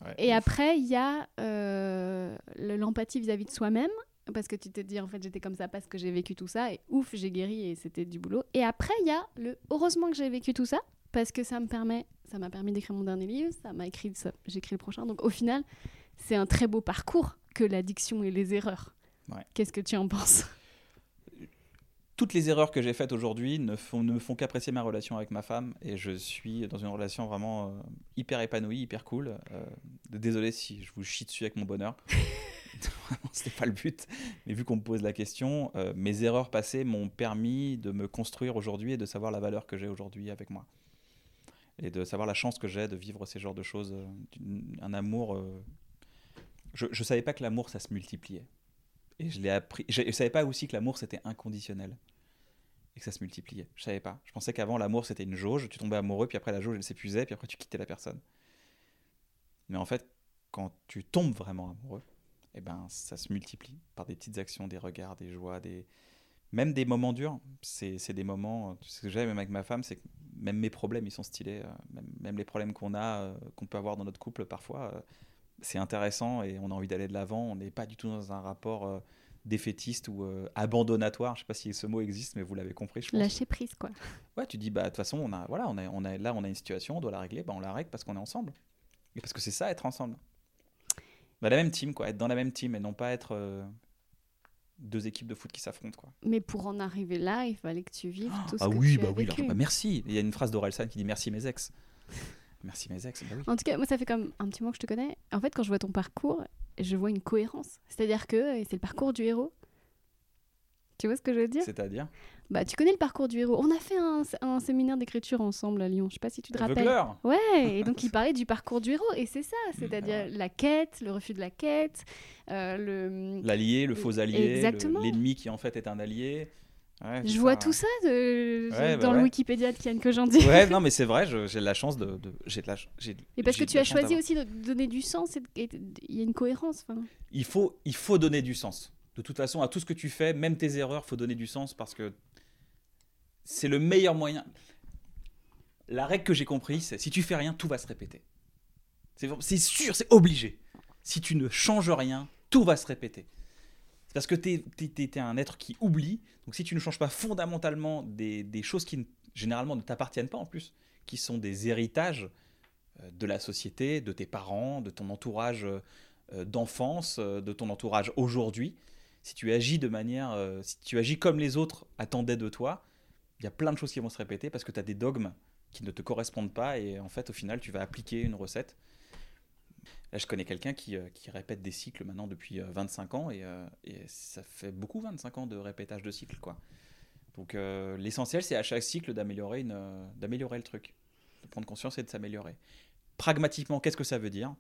Ouais, Et ouf. après, il y a euh, le- l'empathie vis-à-vis de soi-même, parce que tu te dis, en fait, j'étais comme ça parce que j'ai vécu tout ça, et ouf, j'ai guéri et c'était du boulot. Et après, il y a le heureusement que j'ai vécu tout ça, parce que ça me permet, ça m'a permis d'écrire mon dernier livre, ça m'a écrit, écrit le prochain. Donc au final, c'est un très beau parcours que l'addiction et les erreurs. Ouais. Qu'est-ce que tu en penses? Toutes les erreurs que j'ai faites aujourd'hui ne, font- ne me font qu'apprécier ma relation avec ma femme et je suis dans une relation vraiment euh, hyper épanouie, hyper cool. Euh, désolé si je vous chie dessus avec mon bonheur. [LAUGHS] Vraiment, C'était pas le but. Mais vu qu'on me pose la question, euh, mes erreurs passées m'ont permis de me construire aujourd'hui et de savoir la valeur que j'ai aujourd'hui avec moi. Et de savoir la chance que j'ai de vivre ces genres de choses. euh, un amour. euh, Je ne savais pas que l'amour, ça se multipliait. Et je l'ai appris. Je ne savais pas aussi que l'amour, c'était inconditionnel. Et que ça se multipliait. Je savais pas. Je pensais qu'avant, l'amour, c'était une jauge. Tu tombais amoureux, puis après, la jauge, elle s'épuisait, puis après, tu quittais la personne. Mais en fait, quand tu tombes vraiment amoureux, eh ben, ça se multiplie par des petites actions, des regards, des joies, des... même des moments durs. C'est des moments. Ce que j'aime même avec ma femme, c'est que même mes problèmes, ils sont stylés. euh, Même, même les problèmes qu'on a, euh, qu'on peut avoir dans notre couple, parfois, euh, c'est intéressant et on a envie d'aller de l'avant. On n'est pas du tout dans un rapport euh, défaitiste ou euh, abandonnatoire. Je sais pas si ce mot existe, mais vous l'avez compris, je pense. Lâcher prise, quoi. Ouais, tu dis bah de toute façon on a voilà on a, on a là on a une situation, on doit la régler, bah on la règle parce qu'on est ensemble. Et parce que c'est ça être ensemble. Bah, la même team quoi, être dans la même team et non pas être euh, deux équipes de foot qui s'affrontent quoi. Mais pour en arriver là, il fallait que tu vives tout ce ah que oui tu bah as oui, vécu. bah, merci. Il y a une phrase d'Orelsan qui dit merci mes ex. [LAUGHS] merci mes ex. Bah oui. En tout cas, moi, ça fait comme un petit moment que je te connais. En fait, quand je vois ton parcours, je vois une cohérence. C'est-à-dire que c'est le parcours du héros. Tu vois ce que je veux dire? C'est-à-dire? Bah, tu connais le parcours du héros. On a fait un, un séminaire d'écriture ensemble à Lyon. Je sais pas si tu te rappelles. Aveugleur. Ouais, [LAUGHS] et donc il parlait du parcours du héros. Et c'est ça, c'est-à-dire la quête, le refus de la quête, euh, le... L'allié, le faux allié, le- l'ennemi qui en fait est un allié. Ouais, Je vois ça, tout ça de... Ouais, bah dans le ouais. Wikipédia de Kian que j'en dis. Ouais, [LAUGHS] non mais c'est vrai, j'ai de la chance de, de- j'ai de la Et parce que tu as choisi aussi de donner du sens, il y a une cohérence. il faut, il faut donner du sens. De toute façon, à tout ce que tu fais, même tes erreurs, faut donner du sens parce que c'est le meilleur moyen. La règle que j'ai compris, c'est si tu fais rien, tout va se répéter. C'est sûr, c'est obligé. Si tu ne changes rien, tout va se répéter. C'est parce que tu es, un être qui oublie. Donc si tu ne changes pas fondamentalement des, des choses qui généralement ne t'appartiennent pas en plus, qui sont des héritages euh, de la société, de tes parents, de ton entourage euh, euh, d'enfance, de ton entourage aujourd'hui, si tu agis de manière, si tu agis comme les autres attendaient de toi, il y a plein de choses qui vont se répéter parce que tu as des dogmes qui ne te correspondent pas et en fait au final tu vas appliquer une recette. Là je connais quelqu'un qui, euh, qui répète des cycles maintenant depuis euh, 25 ans et, euh, et ça fait beaucoup 25 ans de répétage de cycles quoi. Donc euh, l'essentiel c'est à chaque cycle d'améliorer une, euh, d'améliorer le truc, de prendre conscience et de s'améliorer. Pragmatiquement qu'est-ce que ça veut dire?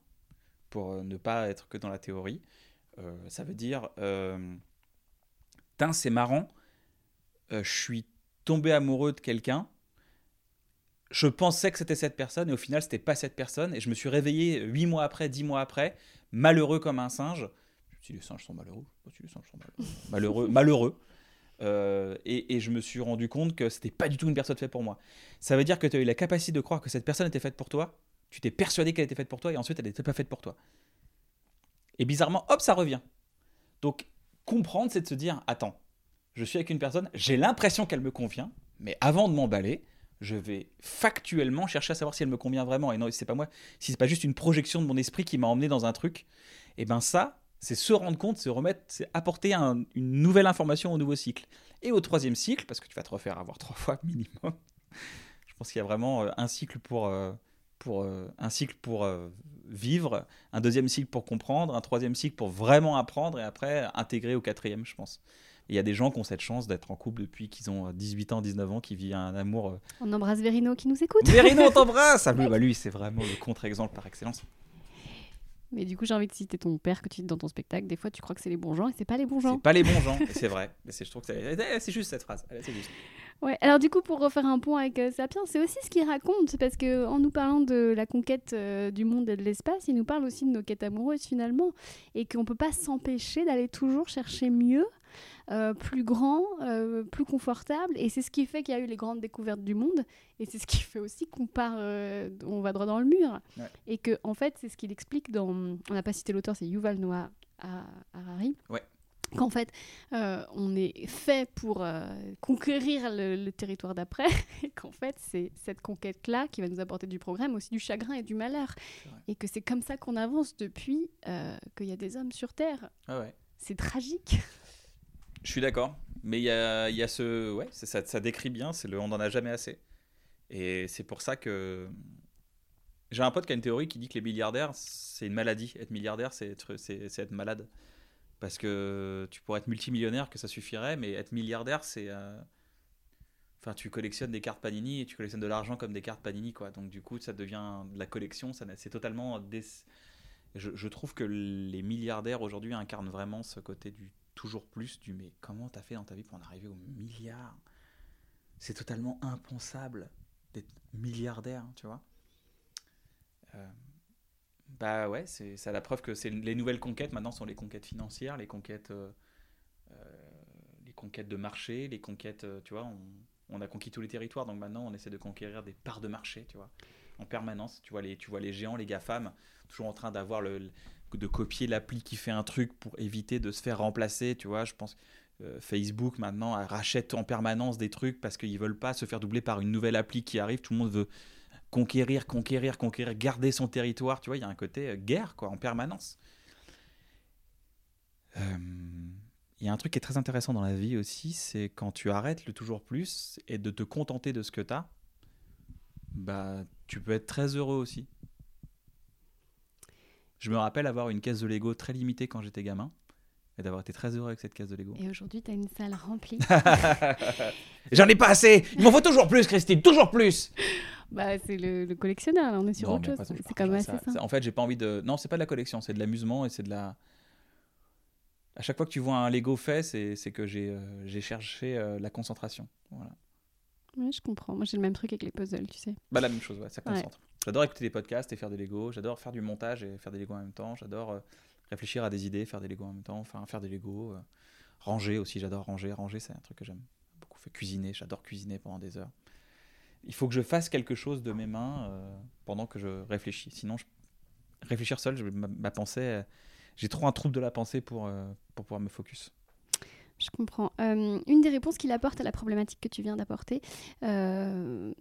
Pour euh, ne pas être que dans la théorie Euh, Ça veut dire, euh, c'est marrant, euh, je suis tombé amoureux de quelqu'un, je pensais que c'était cette personne et au final c'était pas cette personne et je me suis réveillé huit mois après, dix mois après, malheureux comme un singe. Si les singes sont malheureux, si les singes sont malheureux, malheureux, [LAUGHS] malheureux. Euh, et, et je me suis rendu compte que c'était pas du tout une personne faite pour moi. Ça veut dire que tu as eu la capacité de croire que cette personne était faite pour toi, tu t'es persuadé qu'elle était faite pour toi et ensuite elle n'était pas faite pour toi. Et bizarrement, hop, ça revient. Donc, comprendre, c'est de se dire attends, je suis avec une personne, j'ai l'impression qu'elle me convient, mais avant de m'emballer, je vais factuellement chercher à savoir si elle me convient vraiment. Et non, c'est pas moi, si c'est pas juste une projection de mon esprit qui m'a emmené dans un truc, et ben ça, c'est se rendre compte, se remettre, c'est apporter un- une nouvelle information au nouveau cycle. Et au troisième cycle, parce que tu vas te refaire avoir [LAUGHS] trois fois minimum, je pense qu'il y a vraiment euh, un cycle pour, euh, pour euh, un cycle pour vivre, un deuxième cycle pour comprendre, un troisième cycle pour vraiment apprendre, et après intégrer au quatrième, je pense. Et Il y a des gens qui ont cette chance d'être en couple depuis qu'ils ont euh, 18 ans, 19 ans, qui vivent un amour. euh, On embrasse Verino qui nous écoute. Verino, on t'embrasse Ah, [LAUGHS] lui, bah, lui, c'est vraiment le contre-exemple par excellence. Mais du coup, j'ai envie de citer ton père que tu cites dans ton spectacle. Des fois, tu crois que c'est les bons gens et c'est pas les bons gens. C'est pas les bons gens, c'est vrai. Mais c'est- je trouve que c'est eh, c'est juste cette phrase. Juste. Ouais. Alors du coup, pour refaire un pont avec euh, Sapiens, c'est aussi ce qu'il raconte, parce que en nous parlant de la conquête euh, du monde et de l'espace, il nous parle aussi de nos quêtes amoureuses finalement, et qu'on peut pas s'empêcher d'aller toujours chercher mieux euh, plus grand, euh, plus confortable. Et c'est ce qui fait qu'il y a eu les grandes découvertes du monde. Et c'est ce qui fait aussi qu'on part, euh, on va droit dans le mur. Ouais. Et que, en fait, c'est ce qu'il explique dans. On n'a pas cité l'auteur, c'est Yuval Noah Harari. Ouais. Qu'en fait, on est fait pour conquérir le, le territoire d'après, [LAUGHS] et qu'en fait, c'est cette conquête-là qui va nous apporter du progrès, mais aussi du chagrin et du malheur. Et que c'est comme ça qu'on avance depuis qu'il y a des hommes sur Terre. Ah ouais. C'est tragique. [LAUGHS] Je suis d'accord. Mais il y a, y a ce. Ouais, ça, décrit bien, c'est le on n'en a jamais assez. Et c'est pour ça que. J'ai un pote qui a une théorie qui dit que les milliardaires, c'est une maladie. Être milliardaire, c'est être, être malade. Parce que tu pourrais être multimillionnaire, que ça suffirait, mais être milliardaire, c'est. euh, Enfin, tu collectionnes des cartes Panini et tu collectionnes de l'argent comme des cartes Panini, quoi. Donc, du coup, ça devient de la collection. Ça, c'est totalement. je trouve que les milliardaires aujourd'hui incarnent vraiment ce côté du toujours plus, du mais comment t'as fait dans ta vie pour en arriver au milliard? C'est totalement impensable d'être milliardaire, tu vois. Euh, bah ouais, c'est ça la preuve que c'est les nouvelles conquêtes maintenant sont les conquêtes financières, les conquêtes, euh, euh, les conquêtes de marché, les conquêtes, tu vois, on, a conquis tous les territoires, donc maintenant on essaie de conquérir des parts de marché, tu vois, en permanence. Tu vois les, tu vois les géants, les GAFAM, toujours en train d'avoir le- de copier l'appli qui fait un truc pour éviter de se faire remplacer, tu vois. Je pense euh, Facebook maintenant rachète en permanence des trucs parce qu'ils veulent pas se faire doubler par une nouvelle appli qui arrive. Tout le monde veut conquérir, conquérir, conquérir, garder son territoire. Tu vois, il y a un côté euh, guerre quoi en permanence. Euh, Il y a un truc qui est très intéressant dans la vie aussi, c'est quand tu arrêtes le toujours plus et de te contenter de ce que tu as, bah, tu peux être très heureux aussi. Je me rappelle avoir une caisse de Lego très limitée quand j'étais gamin et d'avoir été très heureux avec cette caisse de Lego. Et aujourd'hui, tu as une salle remplie. [LAUGHS] J'en ai pas assez Il m'en faut toujours plus, Christine, toujours plus bah, c'est le, le collectionneur, là, on est sur Non, autre chose. C'est quand même partage assez ça. ça. En fait, j'ai pas envie de. Non, c'est pas de la collection, c'est de l'amusement et c'est de la. À chaque fois que tu vois un Lego fait, c'est que j'ai euh, cherché euh, la concentration. Voilà. Ouais, je comprends. Moi, j'ai le même truc avec les puzzles, tu sais. Bah, la même chose, ouais, ça Ouais. concentre. J'adore écouter des podcasts et faire des Lego. J'adore faire du montage et faire des Lego en même temps. J'adore euh, réfléchir à des idées, faire des Lego en même temps. Enfin, faire des Lego. euh, ranger aussi, j'adore ranger. Ranger, c'est un truc que j'aime beaucoup. Fait cuisiner, j'adore cuisiner pendant des heures. Il faut que je fasse quelque chose de mes mains euh, pendant que je réfléchis. Sinon, je... réfléchir seul, je- ma, ma pensée, j'ai trop un trouble de la pensée pour, pour pouvoir me focus. Je comprends. Euh, une des réponses qu'il apporte à la problématique que tu viens d'apporter, euh,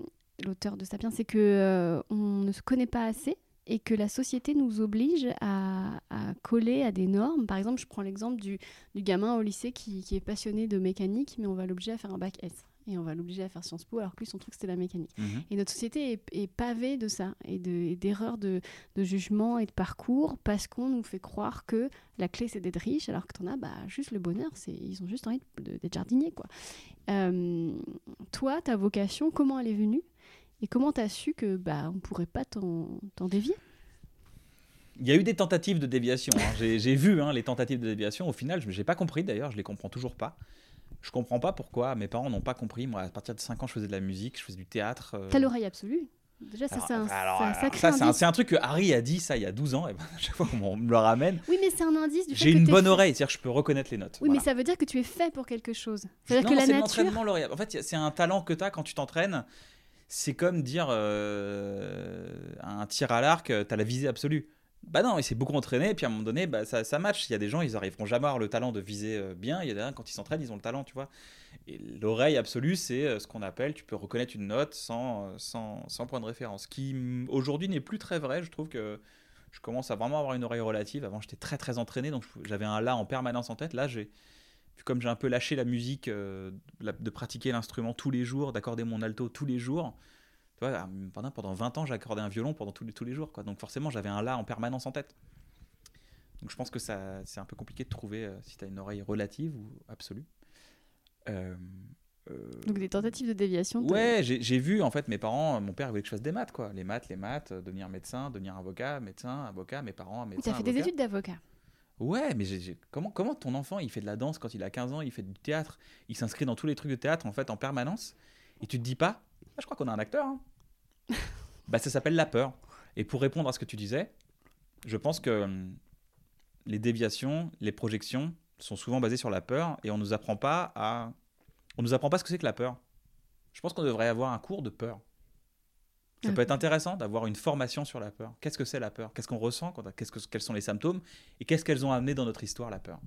l'auteur de Sapiens, c'est que euh, on ne se connaît pas assez et que la société nous oblige à, coller à des normes. Par exemple, je prends l'exemple du, du gamin au lycée qui, qui est passionné de mécanique, mais on va l'obliger à faire un bac S. Et on va l'obliger à faire Sciences Po, alors que lui, son truc, c'était la mécanique. Et notre société est, est pavée de ça, et de- et d'erreurs de, de jugement et de parcours, parce qu'on nous fait croire que la clé, c'est d'être riche, alors que t'en as bah, juste le bonheur, ils ont juste envie d'être jardiniers. Quoi. Euh, toi, ta vocation, comment elle est venue? Et comment t'as su que bah, on pourrait pas t'en dévier? Il y a eu des tentatives de déviation. hein. J'ai vu hein, les tentatives de déviation. Au final, je n'ai pas compris d'ailleurs, je les comprends toujours pas. Je comprends pas pourquoi mes parents n'ont pas compris. Moi, à partir de 5 ans, je faisais de la musique, je faisais du théâtre. euh, T'as l'oreille absolue Déjà, ça, c'est un, un un, truc que Harry a dit ça il y a 12 ans. Et ben, à chaque fois qu'on me le ramène, Oui, mais c'est un indice du fait j'ai une bonne fait- oreille, c'est-à-dire que je peux reconnaître les notes. Oui, Voilà. mais ça veut dire que tu es fait pour quelque chose. C'est-à-dire que la nature. En fait, c'est un talent que tu as quand tu t'entraînes. C'est comme dire euh, un tir à l'arc, tu as la visée absolue. Bah non, il s'est beaucoup entraîné, et puis à un moment donné, bah, ça, ça match. Il y a des gens, ils arriveront jamais à avoir le talent de viser euh, bien. Il y a des gens, quand ils s'entraînent, ils ont le talent, tu vois. Et l'oreille absolue, c'est euh, ce qu'on appelle, tu peux reconnaître une note sans, euh, sans, sans point de référence. Ce qui, aujourd'hui, n'est plus très vrai. Je trouve que je commence à vraiment avoir une oreille relative. Avant, j'étais très, très entraîné, donc j'avais un la en permanence en tête. Là, j'ai comme j'ai un peu lâché la musique, de pratiquer l'instrument tous les jours, d'accorder mon alto tous les jours, tu vois, ah, pendant, pendant 20 ans, j'ai accordé un violon pendant tous les, tous les jours. Quoi. Donc forcément, j'avais un la en permanence en tête. Donc je pense que ça, c'est un peu compliqué de trouver euh, si tu as une oreille relative ou absolue. Euh, euh, Donc des tentatives de déviation. Ouais, j'ai vu en fait mes parents, mon père voulait que je fasse des maths quoi, les maths, les maths, devenir médecin, devenir avocat, médecin, avocat, mes parents Tu médecin. as fait des études d'avocat. Ouais, mais comment, comment ton enfant, il fait de la danse quand il a 15 ans, il fait du théâtre, il s'inscrit dans tous les trucs de théâtre en fait en permanence, et tu te dis pas, Ah, je crois qu'on a un acteur. hein. [LAUGHS] bah ça s'appelle la peur. Et pour répondre à ce que tu disais, je pense que hum, les déviations, les projections, sont souvent basées sur la peur et on nous apprend pas à, on nous apprend pas ce que c'est que la peur. Je pense qu'on devrait avoir un cours de peur. Ça peut être intéressant d'avoir une formation sur la peur. Qu'est-ce que c'est la peur? Qu'est-ce qu'on ressent Qu'est-ce que, Quels sont les symptômes Et qu'est-ce qu'elles ont amené dans notre histoire, la peur?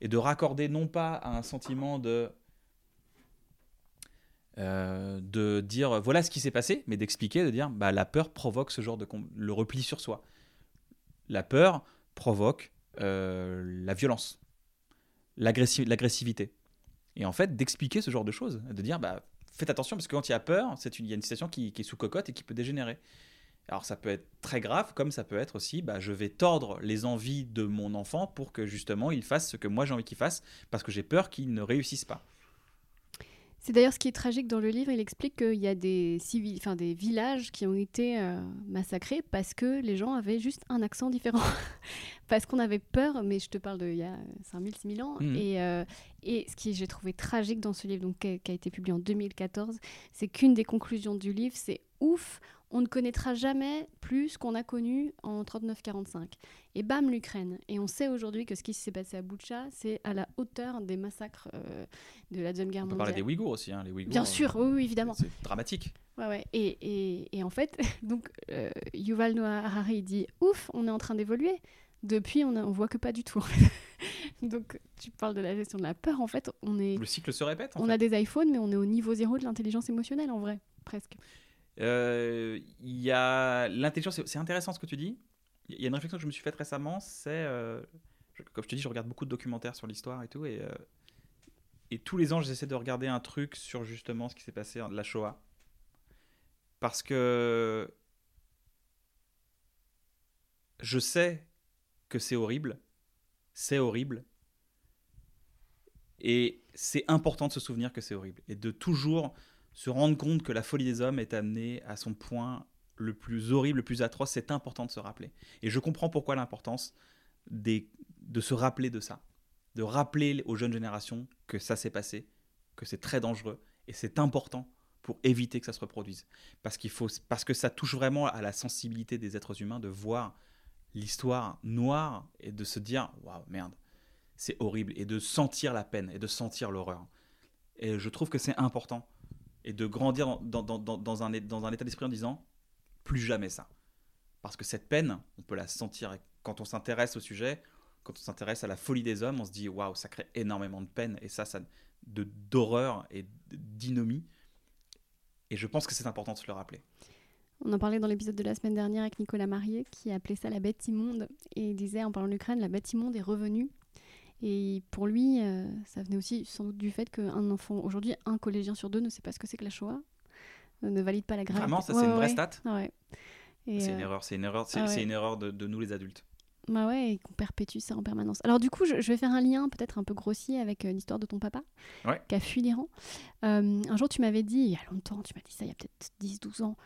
Et de raccorder non pas à un sentiment de euh, de dire voilà ce qui s'est passé, mais d'expliquer, de dire bah, la peur provoque ce genre de le repli sur soi. La peur provoque euh, la violence, l'agressivité. Et en fait, d'expliquer ce genre de choses, de dire bah, faites attention parce que quand il y a peur, c'est il y a une situation qui, qui, est sous cocotte et qui peut dégénérer. Alors ça peut être très grave, comme ça peut être aussi, bah, je vais tordre les envies de mon enfant pour que justement il fasse ce que moi j'ai envie qu'il fasse, parce que j'ai peur qu'il ne réussisse pas. C'est d'ailleurs ce qui est tragique dans le livre. Il explique qu'il y a des, civils, enfin, des villages qui ont été euh, massacrés parce que les gens avaient juste un accent différent. [LAUGHS] parce qu'on avait peur, mais je te parle d'il y a 5000, 6000 ans. Mmh. Et, euh, et ce que j'ai trouvé tragique dans ce livre, donc, qui a été publié en 2014, c'est qu'une des conclusions du livre, c'est ouf, on ne connaîtra jamais plus ce qu'on a connu en 39-45. Et bam, l'Ukraine. Et on sait aujourd'hui que ce qui s'est passé à Boucha, c'est à la hauteur des massacres euh, de la Deuxième Guerre mondiale. On parler des Ouïghours aussi. Hein, les Ouïghours, Bien sûr, oui, évidemment. C'est dramatique. Ouais, ouais. Et, et, et en fait, [LAUGHS] donc, euh, Yuval Noah Harari dit Ouf, on est en train d'évoluer. Depuis, on ne voit que pas du tout. [LAUGHS] donc, tu parles de la gestion de la peur. En fait, on est. Le cycle se répète. on a des iPhones, mais on est au niveau zéro de l'intelligence émotionnelle, en vrai, presque. Euh, il y a l'intelligence, c'est intéressant ce que tu dis. Il y a une réflexion que je me suis faite récemment, c'est, euh, comme je te dis, je regarde beaucoup de documentaires sur l'histoire et tout, euh, et tous les ans, j'essaie de regarder un truc sur justement ce qui s'est passé de la Shoah. Parce que je sais que c'est horrible, c'est horrible, et c'est important de se souvenir que c'est horrible, et de toujours se rendre compte que la folie des hommes est amenée à son point le plus horrible, le plus atroce, c'est important de se rappeler. Et je comprends pourquoi l'importance de se rappeler de ça, de rappeler aux jeunes générations que ça s'est passé, que c'est très dangereux, et c'est important pour éviter que ça se reproduise. Parce, faut, parce que ça touche vraiment à la sensibilité des êtres humains de voir l'histoire noire et de se dire, waouh, merde, c'est horrible, et de sentir la peine, et de sentir l'horreur. Et je trouve que c'est important et de grandir dans, un, état d'esprit en disant plus jamais ça. Parce que cette peine, on peut la sentir. quand on s'intéresse au sujet, quand on s'intéresse à la folie des hommes, on se dit waouh, ça crée énormément de peine et ça, ça d'horreur et d'inomie. Et je pense que c'est important de se le rappeler. On en parlait dans l'épisode de la semaine dernière avec Nicolas Marié qui appelait ça la bête immonde et disait en parlant de l'Ukraine, la bête immonde est revenue et pour lui, euh, ça venait aussi sans doute du fait qu'un enfant, aujourd'hui, un collégien sur deux ne sait pas ce que c'est que la Shoah, euh, ne valide pas la gravité. Vraiment, ça c'est une vraie stat ouais. C'est une euh, erreur, c'est une erreur, c'est ah une erreur de, de, nous les adultes. Bah ouais, et qu'on perpétue ça en permanence. Alors du coup, je, vais faire un lien peut-être un peu grossier avec l'histoire de ton papa, qui a fui l'Iran. un jour, tu m'avais dit, il y a longtemps, tu m'as dit ça, il y a peut-être 10-12 ans,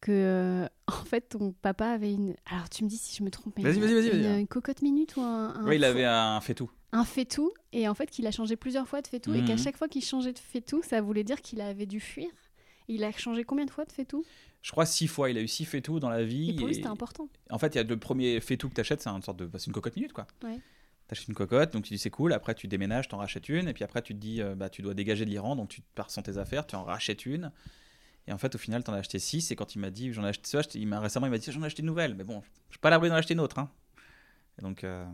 que en fait ton papa avait une alors tu me dis si je me trompe vas-y, vas-y, vas-y, une, cocotte minute ou un, oui il avait un faitout un faitout et en fait qu'il a changé plusieurs fois de faitout et qu'à mhm. chaque fois qu'il changeait de faitout ça voulait dire qu'il avait dû fuir il a changé combien de fois de faitout je crois six fois il a eu six faitous dans la vie et pour lui c'était important en fait il y a le premier faitout que tu achètes c'est une sorte de bah, c'est une cocotte minute quoi ouais. T'achètes une cocotte, donc tu dis c'est cool. Après, tu déménages, t'en rachètes une. Et puis après, tu te dis, euh, bah, tu dois dégager de l'Iran, donc tu pars sans tes affaires, tu en rachètes une. Et en fait, au final, tu en as acheté 6. Et quand il m'a dit, j'en ai acheté ça, il m'a récemment, il m'a dit, j'en ai acheté une nouvelle. Mais bon, je suis pas l'abri d'en acheter une autre. Hein. Et donc, euh...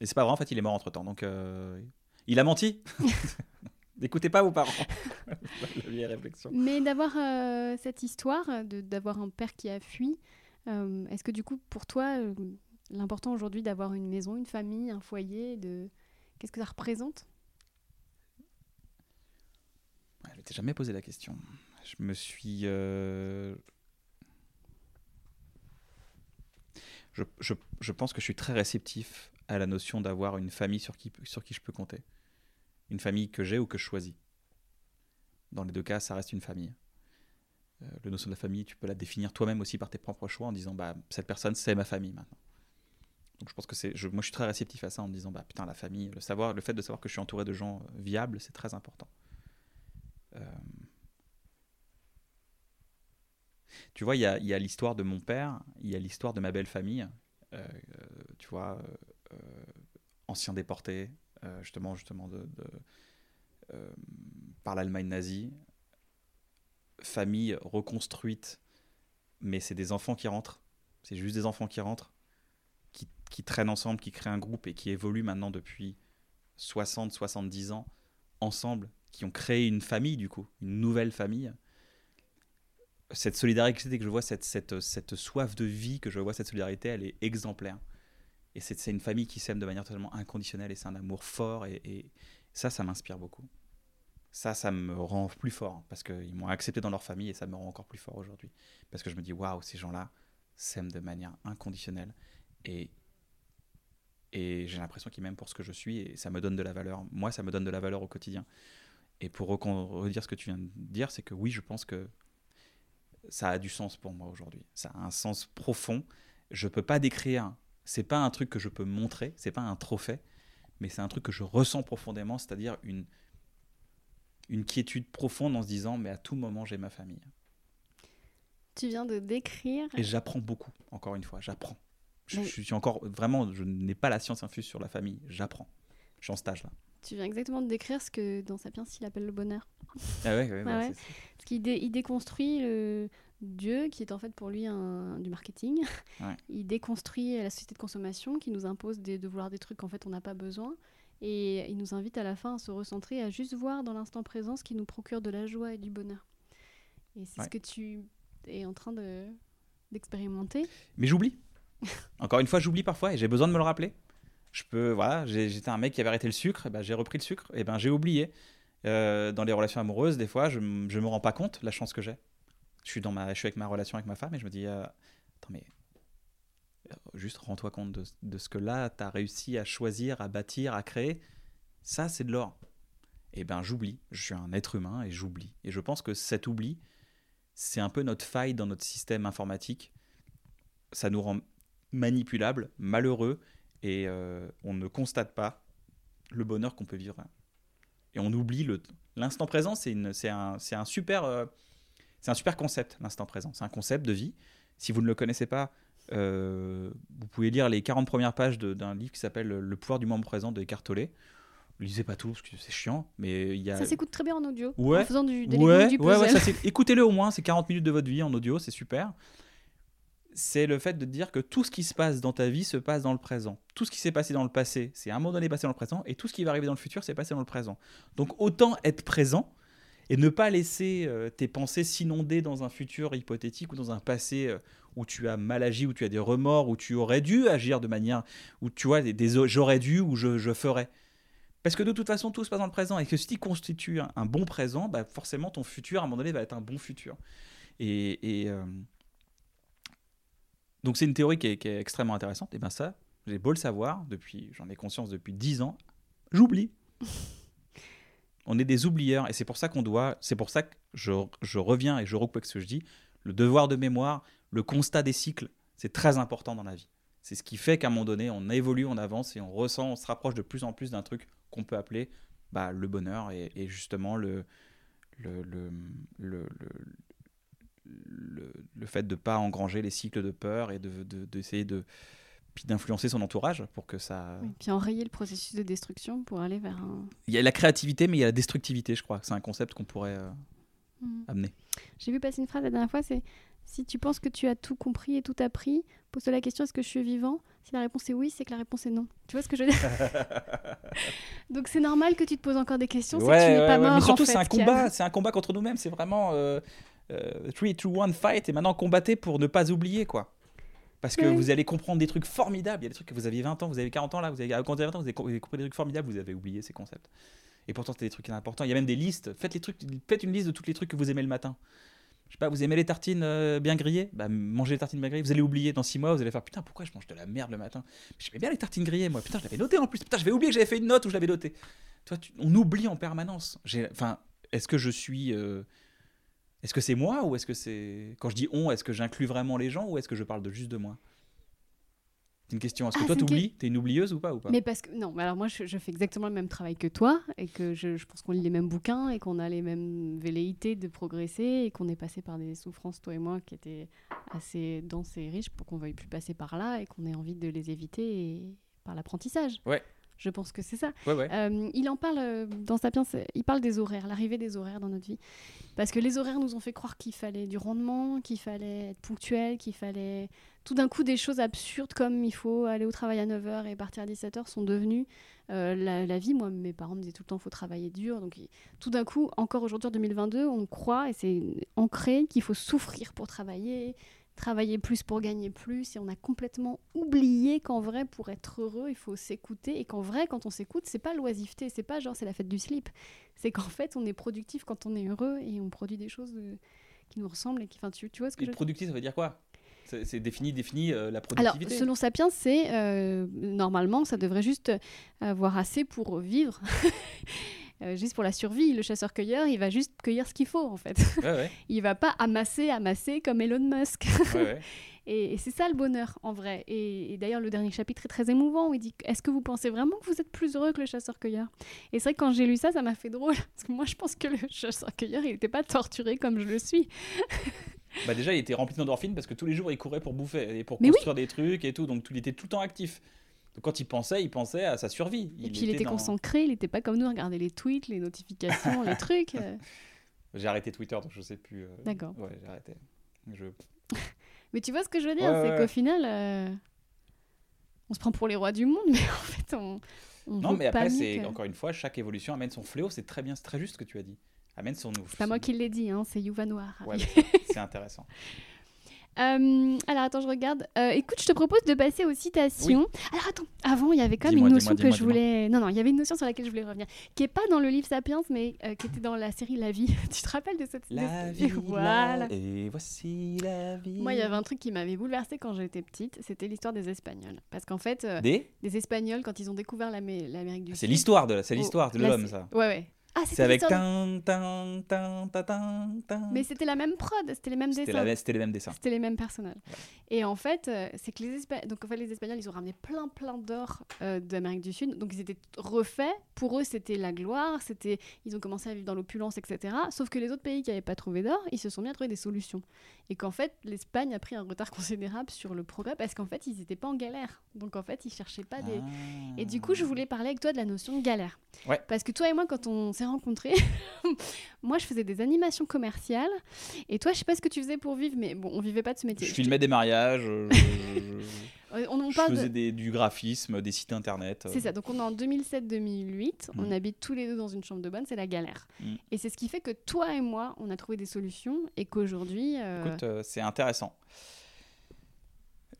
et c'est pas vrai, en fait, il est mort entre temps. Donc, euh... il a menti. [LAUGHS] N'écoutez pas vos parents. [LAUGHS] La vieille réflexion. Mais d'avoir euh, cette histoire, d'avoir un père qui a fui, euh, est-ce que du coup, pour toi, l'important aujourd'hui d'avoir une maison, une famille, un foyer, de... qu'est-ce que ça représente? Je ne t'ai jamais posé la question je me suis. Euh, je, je, je, pense que je suis très réceptif à la notion d'avoir une famille sur qui, sur qui je peux compter. Une famille que j'ai ou que je choisis. Dans les deux cas, ça reste une famille. Euh, la notion de la famille, tu peux la définir toi-même aussi par tes propres choix en disant bah, cette personne, c'est ma famille maintenant. Donc je pense que c'est. Je, moi, je suis très réceptif à ça en me disant bah, putain, la famille, le, savoir, le fait de savoir que je suis entouré de gens viables, c'est très important. Euh, Tu vois, il y a, l'histoire de mon père, il y a l'histoire de ma belle famille, euh, tu vois, euh, ancien déporté, euh, justement, justement de, euh, par l'Allemagne nazie. Famille reconstruite, mais c'est des enfants qui rentrent. C'est juste des enfants qui rentrent, qui, qui traînent ensemble, qui créent un groupe et qui évoluent maintenant depuis 60, 70 ans ensemble, qui ont créé une famille du coup, une nouvelle famille. Cette solidarité que je vois, cette, cette, cette soif de vie que je vois, cette solidarité, elle est exemplaire. Et c'est une famille qui s'aime de manière totalement inconditionnelle et c'est un amour fort. Et, ça, ça m'inspire beaucoup. Ça, ça me rend plus fort parce qu'ils m'ont accepté dans leur famille et ça me rend encore plus fort aujourd'hui. Parce que je me dis, waouh, ces gens-là s'aiment de manière inconditionnelle. Et, et j'ai l'impression qu'ils m'aiment pour ce que je suis et ça me donne de la valeur. Moi, ça me donne de la valeur au quotidien. Et pour redire ce que tu viens de dire, c'est que oui, je pense que ça a du sens pour moi aujourd'hui. Ça a un sens profond. Je peux pas décrire. C'est pas un truc que je peux montrer. C'est pas un trophée, mais c'est un truc que je ressens profondément, c'est-à-dire une une quiétude profonde en se disant mais à tout moment j'ai ma famille. Tu viens de décrire. Et j'apprends beaucoup. Encore une fois, j'apprends. Je, Mais- je suis encore vraiment, je n'ai pas la science infuse sur la famille. J'apprends. Je suis en stage là. Tu viens exactement de décrire ce que dans Sapiens il appelle le bonheur. Ah ouais, ouais, [LAUGHS] bah, ouais. Parce qu'il dé- il déconstruit le Dieu, qui est en fait pour lui un, du marketing. Ouais. [LAUGHS] Il déconstruit la société de consommation qui nous impose des- de vouloir des trucs qu'en fait on n'a pas besoin. Et il nous invite à la fin à se recentrer, à juste voir dans l'instant présent ce qui nous procure de la joie et du bonheur. Et c'est ce que tu es en train de- d'expérimenter. Mais j'oublie. [LAUGHS] Encore une fois, j'oublie parfois et j'ai besoin de me le rappeler. Je peux, voilà, j'étais un mec qui avait arrêté le sucre, ben j'ai repris le sucre, et ben j'ai oublié. Euh, dans les relations amoureuses, des fois, je, je me rends pas compte la chance que j'ai. Je suis dans ma, je suis avec ma relation avec ma femme et je me dis, euh, attends mais euh, juste rends-toi compte de, de ce que là tu as réussi à choisir, à bâtir, à créer. Ça, c'est de l'or. Et ben j'oublie. Je suis un être humain et j'oublie. Et je pense que cet oubli, c'est un peu notre faille dans notre système informatique. Ça nous rend manipulables, malheureux, et euh, on ne constate pas le bonheur qu'on peut vivre. Et on oublie le l'instant présent. C'est une, c'est un, c'est un super, euh, c'est un super concept. L'instant présent, c'est un concept de vie. Si vous ne le connaissez pas, euh, vous pouvez lire les 40 premières pages d'un livre qui s'appelle Le pouvoir du moment présent de Eckhart Tolle. Lisez pas tout parce que c'est chiant, mais il y a Ça s'écoute très bien en audio, Ouais. en faisant du, de l'écoute Ouais, du puzzle. ouais, [LAUGHS] écoutez-le au moins, c'est 40 minutes de votre vie en audio, c'est super. C'est le fait de dire que tout ce qui se passe dans ta vie se passe dans le présent. Tout ce qui s'est passé dans le passé, c'est à un moment donné passé dans le présent, et tout ce qui va arriver dans le futur, c'est passé dans le présent. Donc autant être présent et ne pas laisser euh, tes pensées s'inonder dans un futur hypothétique ou dans un passé euh, où tu as mal agi, où tu as des remords, où tu aurais dû agir de manière, où tu vois des, j'aurais dû ou je, je ferais. Parce que de toute façon, tout se passe dans le présent et que si tu constitues un, bon présent, bah forcément ton futur, à un moment donné, va être un bon futur. Et, et, euh, donc c'est une théorie qui est, qui est extrêmement intéressante. Et bien ça, j'ai beau le savoir, depuis, j'en ai conscience depuis 10 ans, j'oublie. [LAUGHS] On est des oublieurs et c'est pour ça qu'on doit, c'est pour ça que je, je reviens et je recoupe ce que je dis, le devoir de mémoire, le constat des cycles, c'est très important dans la vie. C'est ce qui fait qu'à un moment donné, on évolue, on avance et on ressent, on se rapproche de plus en plus d'un truc qu'on peut appeler bah, le bonheur et, et justement le, le, le, le, le, le- fait de ne pas engranger les cycles de peur et d'essayer de, d'essayer de, puis d'influencer son entourage pour que ça... Oui, Puis enrayer le processus de destruction pour aller vers un. Il y a la créativité, mais il y a la destructivité, je crois. C'est un concept qu'on pourrait euh, Mhm. amener. J'ai vu passer une phrase la dernière fois, c'est si tu penses que tu as tout compris et tout appris, pose-toi la question est-ce que je suis vivant? Si la réponse est oui, c'est que la réponse est non. Tu vois ce que je veux dire? [LAUGHS] Donc c'est normal que tu te poses encore des questions, c'est que tu n'es pas mort. mais surtout en fait, c'est un combat, c'est un combat contre nous-mêmes. C'est vraiment euh, euh, three, two, one, fight. Et maintenant combattez pour ne pas oublier quoi. Parce que Oui. vous allez comprendre des trucs formidables. Il y a des trucs que vous aviez 20 ans, vous avez 40 ans là, vous avez, quand vous avez 20 ans, vous avez, vous avez compris des trucs formidables, vous avez oublié ces concepts. Et pourtant, c'est des trucs importants. Il y a même des listes. Faites, les trucs, faites une liste de tous les trucs que vous aimez le matin. Je sais pas, vous aimez les tartines euh, bien grillées? Bah, Mangez les tartines bien grillées. Vous allez oublier dans 6 mois, vous allez faire Putain, pourquoi je mange de la merde le matin? J'aimais bien les tartines grillées, moi. Putain, je l'avais noté en plus. Putain, j'avais oublié que j'avais fait une note où je l'avais noté. Toi, tu- on oublie en permanence. J'ai- Enfin, est-ce que je suis. euh, Est-ce que c'est moi ou est-ce que c'est. Quand je dis on, est-ce que j'inclus vraiment les gens ou est-ce que je parle de juste de moi? C'est une question. Est-ce que Ah, toi, c'est une t'oublies? T'es une oublieuse ou pas, ou pas? Mais parce que non, mais alors moi je, je fais exactement le même travail que toi et que je, je pense qu'on lit les mêmes bouquins et qu'on a les mêmes velléités de progresser et qu'on est passé par des souffrances toi et moi qui étaient assez denses et riches pour qu'on veuille plus passer par là et qu'on ait envie de les éviter et- par l'apprentissage. Ouais. Je pense que c'est ça. Ouais, ouais. Euh, il en parle euh, dans Sapiens, il parle des horaires, l'arrivée des horaires dans notre vie. Parce que les horaires nous ont fait croire qu'il fallait du rendement, qu'il fallait être ponctuel, qu'il fallait. Tout d'un coup, des choses absurdes comme il faut aller au travail à 9h et partir à 17h sont devenues euh, la, la vie. Moi, mes parents me disaient tout le temps qu'il faut travailler dur. Donc, il- tout d'un coup, encore aujourd'hui en 2022, on croit, et c'est ancré, qu'il faut souffrir pour travailler, travailler plus pour gagner plus. Et on a complètement oublié qu'en vrai, pour être heureux, il faut s'écouter. Et qu'en vrai, quand on s'écoute, c'est pas l'oisiveté, c'est pas genre c'est la fête du slip. C'est qu'en fait, on est productif quand on est heureux et on produit des choses euh, qui nous ressemblent. Et qui, enfin, tu, tu vois ce que Et je productif, ça veut dire quoi? C'est défini, défini euh, la alors, productivité. selon Sapiens, c'est euh, normalement, ça devrait juste avoir assez pour vivre, [LAUGHS] Euh, juste pour la survie. Le chasseur-cueilleur, il va juste cueillir ce qu'il faut, en fait. Ouais, ouais, [LAUGHS] Il va pas amasser, amasser comme Elon Musk. ouais. [LAUGHS] Et, et c'est ça le bonheur, en vrai. Et, et d'ailleurs, le dernier chapitre est très émouvant où il dit Est-ce que vous pensez vraiment que vous êtes plus heureux que le chasseur-cueilleur? Et c'est vrai que quand j'ai lu ça, ça m'a fait drôle. Parce que moi, je pense que le [LAUGHS] chasseur-cueilleur, il n'était pas torturé comme je le suis. Bah déjà, il était rempli d'endorphines parce que tous les jours, il courait pour bouffer et pour Mais oui. construire des trucs et tout. Donc, il était tout le temps actif. Quand il pensait, il pensait à sa survie. et puis il était dans- concentré, il n'était pas comme nous regarder les tweets, les notifications, les [LAUGHS] trucs. euh. J'ai arrêté Twitter, donc je sais plus. euh, D'accord. Ouais, j'ai arrêté. Je... [LAUGHS] Mais tu vois ce que je veux dire Ouais, C'est ouais, qu'au final, euh, on se prend pour les rois du monde, [LAUGHS] mais en fait, on. on Non, mais après, c'est encore une fois, chaque évolution amène son fléau. C'est très bien, c'est très juste ce que tu as dit. Amène son. C'est pas moi qui l'ai dit, hein, c'est Yuva Noir. Ouais, c'est intéressant. Euh, alors attends, je regarde. Euh, écoute, je te propose de passer aux citations. Alors attends, avant, il y avait quand même une notion que je voulais. Non, non, il y avait une notion sur laquelle je voulais revenir, qui est pas dans le livre Sapiens, mais euh, qui était dans la série La Vie. [LAUGHS] tu te rappelles de cette La vie, Voilà. la- et voici la vie. Moi, il y avait un truc qui m'avait bouleversée quand j'étais petite, c'était l'histoire des Espagnols. Parce qu'en fait, Des des Espagnols, quand ils ont découvert l'Amé- l'Amérique du Sud. C'est l'histoire de, la- c'est Oh, de l'homme, ça. Ouais, ouais. Ah, C'est avec tan tan tan tan tan tan. Mais c'était la même prod, c'était les mêmes dessins. c'était les mêmes dessins. C'était les mêmes personnages. Et en fait, euh, c'est que les, Espa- Donc, en fait, les Espagnols, ils ont ramené plein, plein d'or euh, d'Amérique du Sud. Donc, ils étaient refaits. Pour eux, c'était la gloire. C'était... Ils ont commencé à vivre dans l'opulence, etc. Sauf que les autres pays qui n'avaient pas trouvé d'or, ils se sont mis à trouver des solutions. Et qu'en fait, l'Espagne a pris un retard [LAUGHS] considérable sur le progrès parce qu'en fait, ils n'étaient pas en galère. Donc, en fait, ils cherchaient pas des... Et du coup, je voulais parler avec toi de la notion de galère. Ouais. Parce que toi et moi, quand on s'est rencontrés, [LAUGHS] moi, je faisais des animations commerciales. Et toi, je sais pas ce que tu faisais pour vivre, mais bon, on vivait pas de ce métier. Je filmais des mariages, je, Euh, [LAUGHS] On en je parle de- faisais des- du graphisme, des sites internet. euh. C'est ça, donc on est en 2007-2008, on Mm. habite tous les deux dans une chambre de bonne, c'est la galère. Mm. Et c'est ce qui fait que toi et moi, on a trouvé des solutions et qu'aujourd'hui... euh, Écoute, euh, c'est intéressant.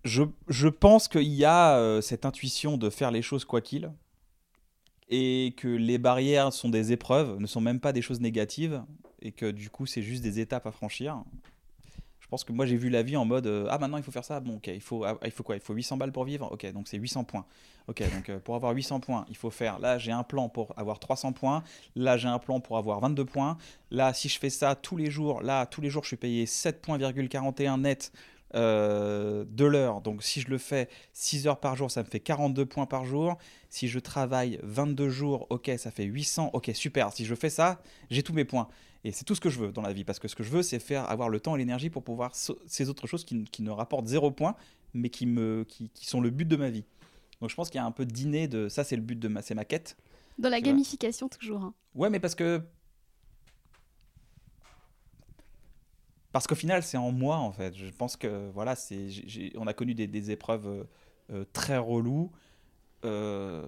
Je, je pense qu'il y a euh, cette intuition de faire les choses quoi qu'il, et que les barrières sont des épreuves, ne sont même pas des choses négatives, et que du coup c'est juste des étapes à franchir. Je pense que moi j'ai vu la vie en mode euh, ah maintenant il faut faire ça. Bon ok il faut ah, il faut quoi? Il faut 800 balles pour vivre? Ok donc c'est 800 points. Ok donc euh, pour avoir 800 points il faut faire là j'ai un plan pour avoir 300 points. Là j'ai un plan pour avoir 22 points. Là si je fais ça tous les jours là tous les jours je suis payé 7,41 net euh, de l'heure. Donc si je le fais 6 heures par jour ça me fait 42 points par jour. Si je travaille 22 jours ok ça fait 800 ok super. Si je fais ça j'ai tous mes points et c'est tout ce que je veux dans la vie, parce que ce que je veux, c'est faire avoir le temps et l'énergie pour pouvoir so- ces autres choses qui, qui ne rapportent zéro point, mais qui, me, qui, qui sont le but de ma vie. Donc je pense qu'il y a un peu d'inné de ça, c'est le but de ma, c'est ma quête. Dans la vois. gamification toujours. hein. Ouais, mais parce que parce qu'au final, c'est en moi en fait. Je pense que voilà, c'est on a connu des, des épreuves euh, euh, très reloues. Euh,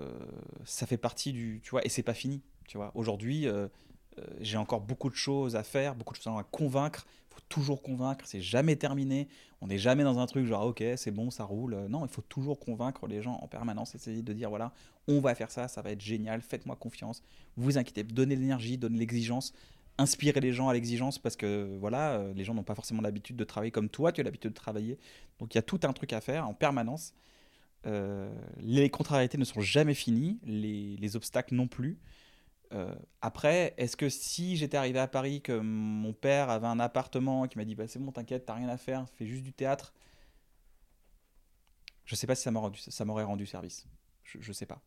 ça fait partie du, tu vois, et c'est pas fini. Tu vois, aujourd'hui, euh, j'ai encore beaucoup de choses à faire, beaucoup de choses à convaincre. Il faut toujours convaincre. C'est jamais terminé. On n'est jamais dans un truc genre ok, c'est bon, ça roule. Euh, Non, il faut toujours convaincre les gens en permanence. Essayer de dire voilà, on va faire ça, ça va être génial. Faites-moi confiance. Vous inquiétez, donnez l'énergie, donnez l'exigence inspirer les gens à l'exigence parce que voilà, euh, les gens n'ont pas forcément l'habitude de travailler comme toi, tu as l'habitude de travailler. Donc il y a tout un truc à faire en permanence. Euh, les contrariétés ne sont jamais finies, les obstacles non plus. Euh, après, est-ce que si j'étais arrivé à Paris, que mon père avait un appartement, qui m'a dit bah, c'est bon, t'inquiète, t'as rien à faire, fais juste du théâtre, je sais pas si ça m'aurait rendu, ça m'aurait rendu service. Je, je sais pas.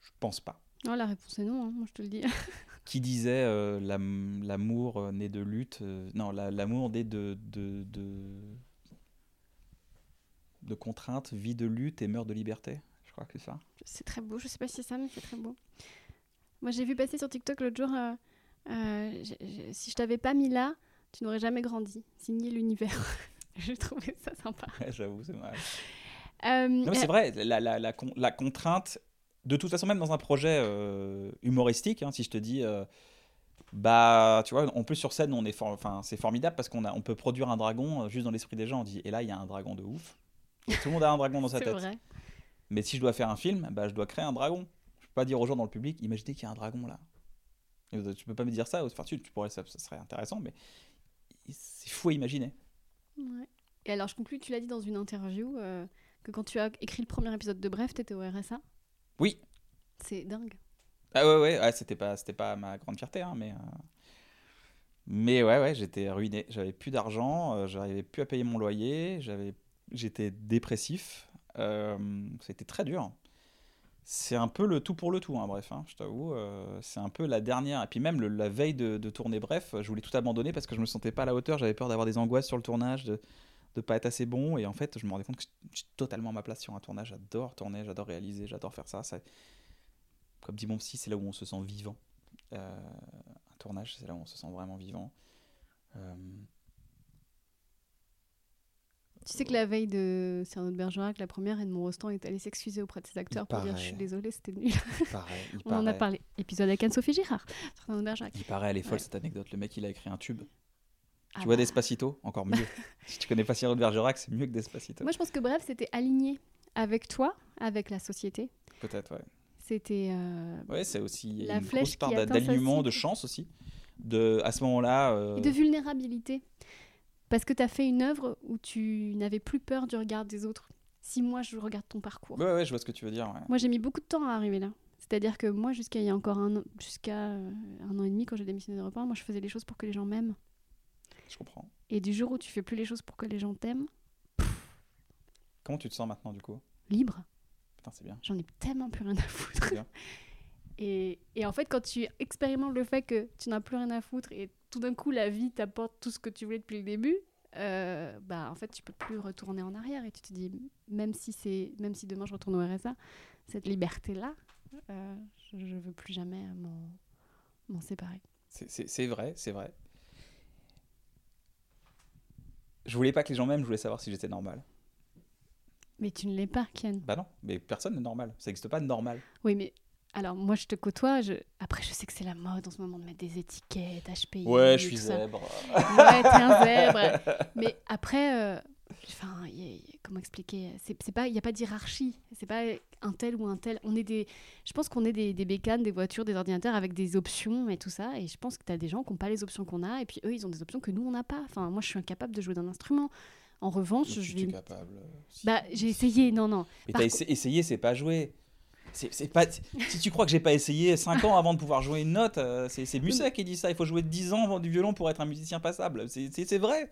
Je pense pas. Non, la réponse est non, hein, moi je te le dis. [LAUGHS] qui disait euh, l'am- l'amour euh, né de lutte, euh, non, la- l'amour né de, de, de, de contrainte, vit de lutte et meurt de liberté. Je crois que c'est ça. C'est très beau. Je sais pas si c'est ça, mais c'est très beau. Moi, j'ai vu passer sur TikTok l'autre jour. euh, euh, si je t'avais pas mis là, tu n'aurais jamais grandi. Signé l'univers. [LAUGHS] j'ai trouvé ça sympa. Ouais, J'avoue, c'est vrai. Euh, Non, mais c'est vrai, la, la, la, con- la contrainte, de toute façon, même dans un projet humoristique, hein, si je te dis, bah, tu vois, en plus sur scène, on est for- enfin, c'est formidable parce qu'on a, on peut produire un dragon juste dans l'esprit des gens. On dit, et là, il y a un dragon de ouf. Et tout le monde a un dragon dans sa [LAUGHS] tête. vrai. Mais si je dois faire un film, bah, je dois créer un dragon. Pas dire aux gens dans le public, imaginez qu'il y a un dragon là. Tu peux pas me dire ça, enfin, tu, tu pourrais, ça, ça serait intéressant, mais c'est fou à imaginer. Ouais. Et alors, je conclus, tu l'as dit dans une interview euh, que quand tu as écrit le premier épisode de Bref, t'étais au RSA. Oui. C'est dingue. Ah ouais, ouais, ouais, c'était pas, c'était pas ma grande fierté, hein, mais. euh, Mais ouais, ouais, j'étais ruiné. J'avais plus d'argent, euh, j'arrivais plus à payer mon loyer, j'avais, j'étais dépressif. Euh, c'était très dur. C'est un peu le tout pour le tout, hein, bref, hein, je t'avoue. euh, c'est un peu la dernière. Et puis même la veille de, tourner, bref, je voulais tout abandonner parce que je me sentais pas à la hauteur. J'avais peur d'avoir des angoisses sur le tournage, de de pas être assez bon. Et en fait, je me rendais compte que je suis totalement à ma place sur un tournage. J'adore tourner, j'adore réaliser, j'adore faire ça. ça comme dit mon psy, c'est là où on se sent vivant. Euh, un tournage, c'est là où on se sent vraiment vivant. Euh, Tu sais que la veille de Cyrano de Bergerac, la première, Edmond Rostand est allé s'excuser auprès de ses acteurs pour dire. Je suis désolé, c'était nul. il [LAUGHS] paraît, il On en a parlé. Épisode avec Anne-Sophie Girard. Cyrano de Bergerac. Il paraît, elle est folle Ouais. cette anecdote. Le mec, il a écrit un tube. Ah tu vois bah. Despacito? Encore mieux. [LAUGHS] si tu connais pas Cyrano de Bergerac, c'est mieux que Despacito. Moi, je pense que Bref, c'était aligné avec toi, avec la société. Peut-être, ouais. C'était. euh, Ouais, c'est aussi La une flèche grosse part d'alignement, de chance aussi. De, à ce moment-là. euh, Et de vulnérabilité. Parce que tu as fait une œuvre où tu n'avais plus peur du regard des autres. Si moi, je regarde ton parcours. Ouais, ouais, je vois ce que tu veux dire. ouais. Moi, j'ai mis beaucoup de temps à arriver là. C'est-à-dire que moi, jusqu'à il y a encore un an, jusqu'à euh, un an et demi, quand j'ai démissionné de Europe 1, moi, je faisais les choses pour que les gens m'aiment. Je comprends. Et du jour où tu fais plus les choses pour que les gens t'aiment, Comment tu te sens maintenant, du coup? libre, Putain, c'est bien. j'en ai tellement plus rien à foutre. Et, et en fait, quand tu expérimentes le fait que tu n'as plus rien à foutre et tout d'un coup la vie t'apporte tout ce que tu voulais depuis le début, euh, bah en fait tu peux plus retourner en arrière et tu te dis même si c'est même si demain je retourne au RSA, cette liberté là, je, je veux plus jamais m'en séparer. C'est vrai, c'est vrai. Je voulais pas que les gens m'aiment, je voulais savoir si j'étais normal. Mais tu ne l'es pas, Ken. Bah non, mais personne n'est normal. Ça n'existe pas de normal. Oui, mais alors moi je te côtoie. Je... Après, je sais que c'est la mode en ce moment de mettre des étiquettes, HPI. Ouais, je suis ça. zèbre. Ouais, t'es un zèbre. [LAUGHS] Mais après, euh, enfin, y a- y a- comment expliquer C'est pas, il y a pas d'hierarchie. C'est pas un tel ou un tel. On est des, je pense qu'on est des, des bécanes, des voitures, des ordinateurs avec des options et tout ça. Et je pense que t'as des gens qui n'ont pas les options qu'on a, et puis eux, ils ont des options que nous on n'a pas. Enfin, moi, je suis incapable de jouer d'un instrument. En revanche, je tu es vais. capable. Si. Bah, j'ai essayé. Non, non. Mais t'as essayé, c'est pas jouer. C'est c'est pas... Si tu crois que j'ai pas essayé 5 ans avant de pouvoir jouer une note, euh, c'est c'est Musset qui dit ça. Il faut jouer 10 ans avant du violon pour être un musicien passable. C'est- C'est c'est vrai.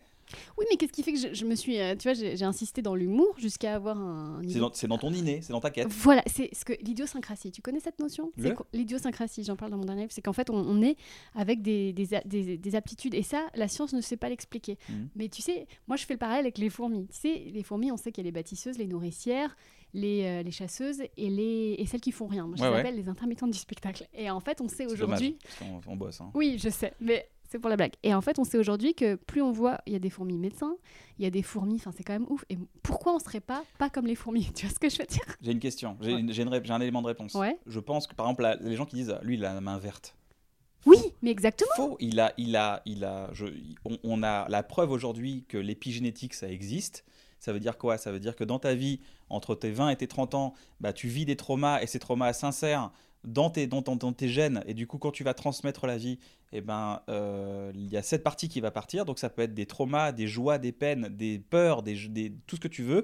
Oui, mais qu'est-ce qui fait que je, je me suis, euh, tu vois, j'ai insisté dans l'humour jusqu'à avoir un. C'est niveau dans, c'est dans ton inné, c'est dans ta quête. Voilà, c'est ce que l'idiosyncrasie. Tu connais cette notion? L'idiosyncrasie, j'en parle dans mon dernier livre, c'est qu'en fait, on, on est avec des, des- des aptitudes. Et ça, la science ne sait pas l'expliquer. Mhm. Mais tu sais, moi, je fais le parallèle avec les fourmis. Tu sais, les fourmis, on sait qu'il y a les bâtisseuses, les nourricières, les, euh, les chasseuses et, les, et celles qui font rien. Moi, je Ouais, les ouais. appelle les intermittentes du spectacle. Et en fait, on sait aujourd'hui. on bosse. hein. Oui, je sais, mais c'est pour la blague. Et en fait, on sait aujourd'hui que plus on voit, il y a des fourmis médecins, il y a des fourmis, enfin c'est quand même ouf. Et pourquoi on serait pas pas comme les fourmis? [LAUGHS] Tu vois ce que je veux dire? J'ai une question, j'ai Ouais. un élément de réponse. Ouais. Je pense que par exemple, la- les gens qui disent lui, il a la main verte. Oui, mais exactement. Faux, il a, il a, il a, je- on, on a la preuve aujourd'hui que l'épigénétique, ça existe. Ça veut dire quoi? Ça veut dire que dans ta vie, entre tes 20 et tes 30 ans, bah, tu vis des traumas et ces traumas s'insèrent dans tes, gènes. Et du coup, quand tu vas transmettre la vie, eh ben, euh, il y a cette partie qui va partir. Donc ça peut être des traumas, des joies, des peines, des peurs, des, tout ce que tu veux.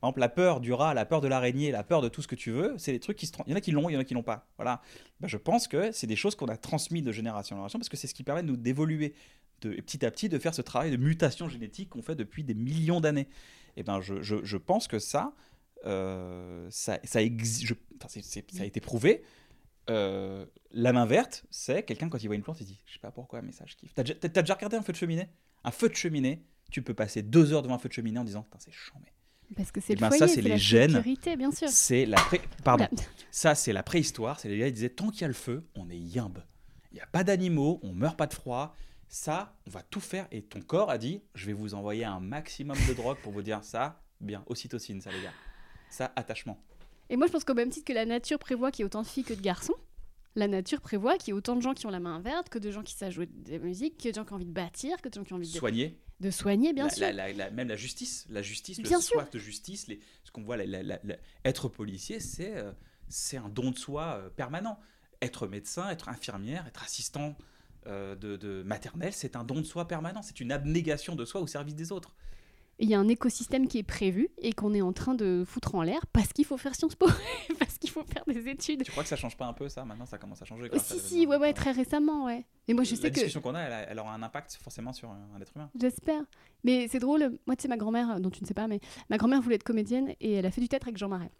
Par exemple, la peur du rat, la peur de l'araignée, la peur de tout ce que tu veux, c'est des trucs qui se... Il y en a qui l'ont, il y en a qui l'ont pas. Voilà. Bah, je pense que c'est des choses qu'on a transmises de génération en génération parce que c'est ce qui permet de nous d'évoluer de, et petit à petit, de faire ce travail de mutation génétique qu'on fait depuis des millions d'années. Et ben, je, je, je pense que ça, euh, ça, ça, a été prouvé. Euh, la main verte, c'est quelqu'un quand il voit une plante, il dit, je sais pas pourquoi, mais ça, je kiffe. T'as déjà, déjà regardé un feu de cheminée? Un feu de cheminée, tu peux passer deux heures devant un feu de cheminée en disant, Putain, c'est chiant, mais Parce que c'est Eh le ben, ça, c'est les la gènes. sécurité, bien sûr. C'est la pré... Pardon. Ça, c'est la préhistoire. C'est les gars, ils disaient tant qu'il y a le feu, on est yimbe. Il n'y a pas d'animaux, on meurt pas de froid. Ça, on va tout faire. Et ton corps a dit je vais vous envoyer un maximum de drogue pour vous dire ça, bien, ocytocine, ça, les gars. Ça, attachement. Et moi, je pense qu'au même titre que la nature prévoit qu'il y ait autant de filles que de garçons, la nature prévoit qu'il y ait autant de gens qui ont la main verte, que de gens qui savent jouer de la musique, que de gens qui ont envie de bâtir, que de gens qui ont envie de, Soigner. de soigner, bien La- sûr. la- la- la- même la justice. La justice, Bien le sûr. soif de justice. Les... Ce qu'on voit, être policier, c'est euh, c'est un don de soi euh, permanent. Être médecin, être infirmière, être assistant euh, de, de maternelle, c'est un don de soi permanent. C'est une abnégation de soi au service des autres. Il y a un écosystème qui est prévu et qu'on est en train de foutre en l'air parce qu'il faut faire Sciences Po, [LAUGHS] parce qu'il faut faire des études. Tu crois que ça change pas un peu ça? Maintenant, ça commence à changer. Oh, grâce à si, la si, ouais, ouais, technologie. très récemment, ouais. Et moi, je la sais que. discussion qu'on a, elle, a- elle aura un impact forcément sur un, un être humain. J'espère. Mais c'est drôle, moi, tu sais, ma grand-mère, euh, dont tu ne sais pas, mais ma grand-mère voulait être comédienne et elle a fait du théâtre avec Jean Marais.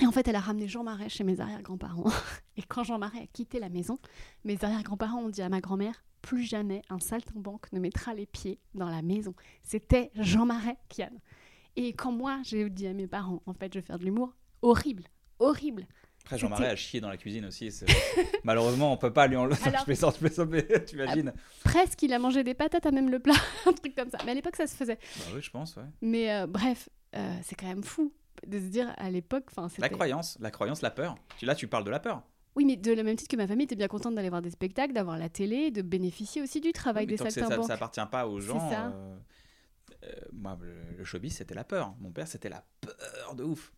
Et en fait, elle a ramené Jean Marais chez mes arrière-grands-parents. [LAUGHS] Et quand Jean Marais a quitté la maison, mes arrière-grands-parents ont dit à ma grand-mère plus jamais un saltimbanque ne mettra les pieds dans la maison. C'était Jean Marais, Kian. Et quand moi, j'ai dit à mes parents, en fait, je vais faire de l'humour, horrible, horrible. Après, Jean Marais a chié dans la cuisine aussi. [LAUGHS] Malheureusement, on peut pas lui enlever. Alors- je plaisante, je plaisante, mais [LAUGHS] tu imagines Presque, il a mangé des patates à même le plat, un truc comme ça. Mais à l'époque, ça se faisait. Bah oui, je pense, ouais. Mais euh, bref, euh, c'est quand même fou de se dire à l'époque, La croyance, la croyance, la peur. Tu- Là, tu parles de la peur. Oui, mais de la même titre que ma famille était bien contente d'aller voir des spectacles, d'avoir la télé, de bénéficier aussi du travail Oui, mais des c'est- ça, saltimbanques. ça appartient pas aux gens. ça. euh, euh, moi, le, le showbiz, c'était la peur. Mon père, c'était la peur de ouf.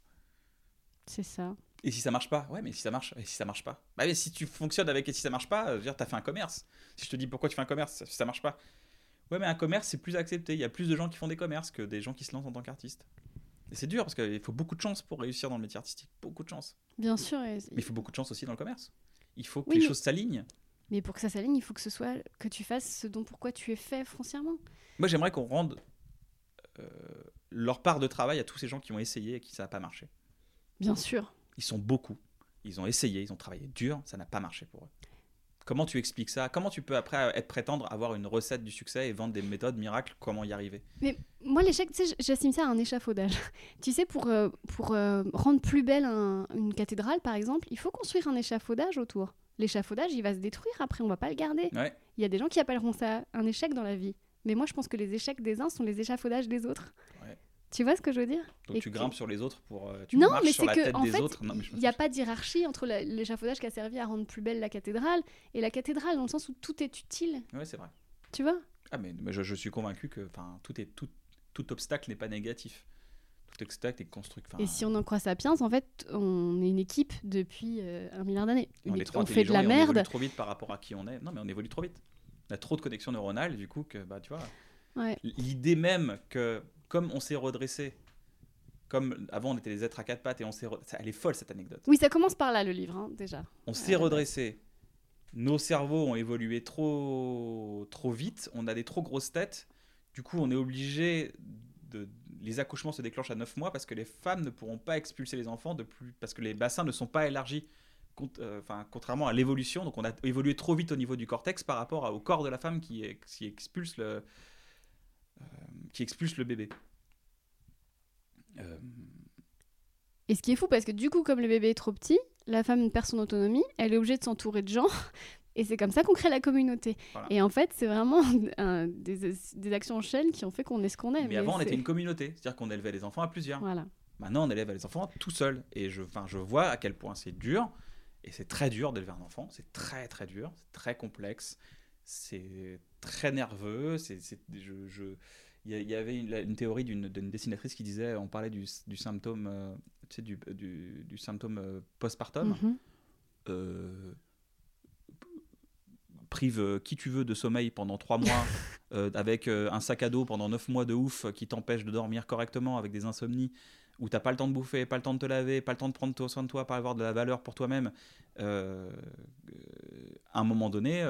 C'est ça. Et si ça marche pas Ouais, mais si ça marche, et si ça marche pas Bah, mais si tu fonctionnes avec et si ça marche pas, euh, je veux dire, t'as fait un commerce. Si je te dis pourquoi tu fais un commerce, si ça marche pas. Ouais, mais un commerce, c'est plus accepté. Il y a plus de gens qui font des commerces que des gens qui se lancent en tant qu'artiste. Et c'est dur parce qu'il faut beaucoup de chance pour réussir dans le métier artistique. Beaucoup de chance. Bien sûr. et- Mais il faut beaucoup de chance aussi dans le commerce. Il faut que Oui, les mais- choses s'alignent. Mais pour que ça s'aligne, il faut que ce soit que tu fasses ce dont pourquoi tu es fait foncièrement. Moi, j'aimerais qu'on rende euh, leur part de travail à tous ces gens qui ont essayé et qui ça n'a pas marché. Bien sûr. Ils sont beaucoup. Ils ont essayé, ils ont travaillé dur, ça n'a pas marché pour eux. Comment tu expliques ça? Comment tu peux après être prétendre avoir une recette du succès et vendre des méthodes miracles? Comment y arriver? Mais moi, l'échec, tu sais, j'assume ça à un échafaudage. [LAUGHS] tu sais, pour, euh, pour euh, rendre plus belle un- une cathédrale, par exemple, il faut construire un échafaudage autour. L'échafaudage, il va se détruire après, on va pas le garder. Ouais. Il y a des gens qui appelleront ça un échec dans la vie. Mais moi, je pense que les échecs des uns sont les échafaudages des autres. Tu vois ce que je veux dire? Donc Et tu que- grimpes sur les autres pour. euh, tu Non, mais c'est que, en fait, il n'y a pas d'hirarchie entre l'échafaudage qui a servi à rendre plus belle la cathédrale et la cathédrale, dans le sens où tout est utile. Ouais, c'est vrai. Tu vois? Ah, mais, mais je, je suis convaincu que enfin, tout, est, tout, tout obstacle n'est pas négatif. Tout obstacle est construit. enfin, Et si on en croit Sapiens, en fait, on est une équipe depuis euh, un milliard d'années. on, est trop on fait de la et On évolue merde. trop vite par rapport à qui on est. Non, mais on évolue trop vite. On a trop de connexions neuronales, du coup, que, bah, tu vois. Ouais. L'idée même que, comme on s'est redressé, comme avant on était des êtres à quatre pattes et on s'est. re- ça- Elle est folle cette anecdote. Oui, ça commence par là, le livre, hein, déjà. On à s'est la base. redressé. Nos cerveaux ont évolué trop, trop vite. On a des trop grosses têtes. Du coup, on est obligé de. Les accouchements se déclenchent à 9 mois parce que les femmes ne pourront pas expulser les enfants de plus, parce que les bassins ne sont pas élargis. Cont- euh, Enfin, contrairement à l'évolution, donc on a évolué trop vite au niveau du cortex par rapport à- au corps de la femme qui, ex- qui expulse le, euh, qui expulse le bébé. Euh, Et ce qui est fou, parce que du coup, comme le bébé est trop petit, la femme perd son autonomie, elle est obligée de s'entourer de gens, [LAUGHS] et c'est comme ça qu'on crée la communauté. Voilà. Et en fait, c'est vraiment [LAUGHS] un- des, des actions en chaîne qui ont fait qu'on est ce qu'on est. mais avant, on était une communauté, c'est-à-dire qu'on élevait les enfants à plusieurs. Voilà. Maintenant, on élève les enfants tout seul. Et je, je vois à quel point c'est dur. Et c'est très dur d'élever un enfant. C'est très, très dur. C'est très complexe. C'est très nerveux. C'est, c'est- je, je- il y, avait une, une théorie d'une, d'une dessinatrice qui disait, on parlait du, du symptôme, euh, tu sais, du, du, du symptôme euh, postpartum. Euh, prive qui tu veux de sommeil pendant trois mois [LAUGHS] euh, avec un sac à dos pendant neuf mois de ouf qui t'empêche de dormir correctement avec des insomnies où t'as pas le temps de bouffer, pas le temps de te laver, pas le temps de prendre soin de toi, pas avoir de la valeur pour toi-même, euh, euh, à un moment donné,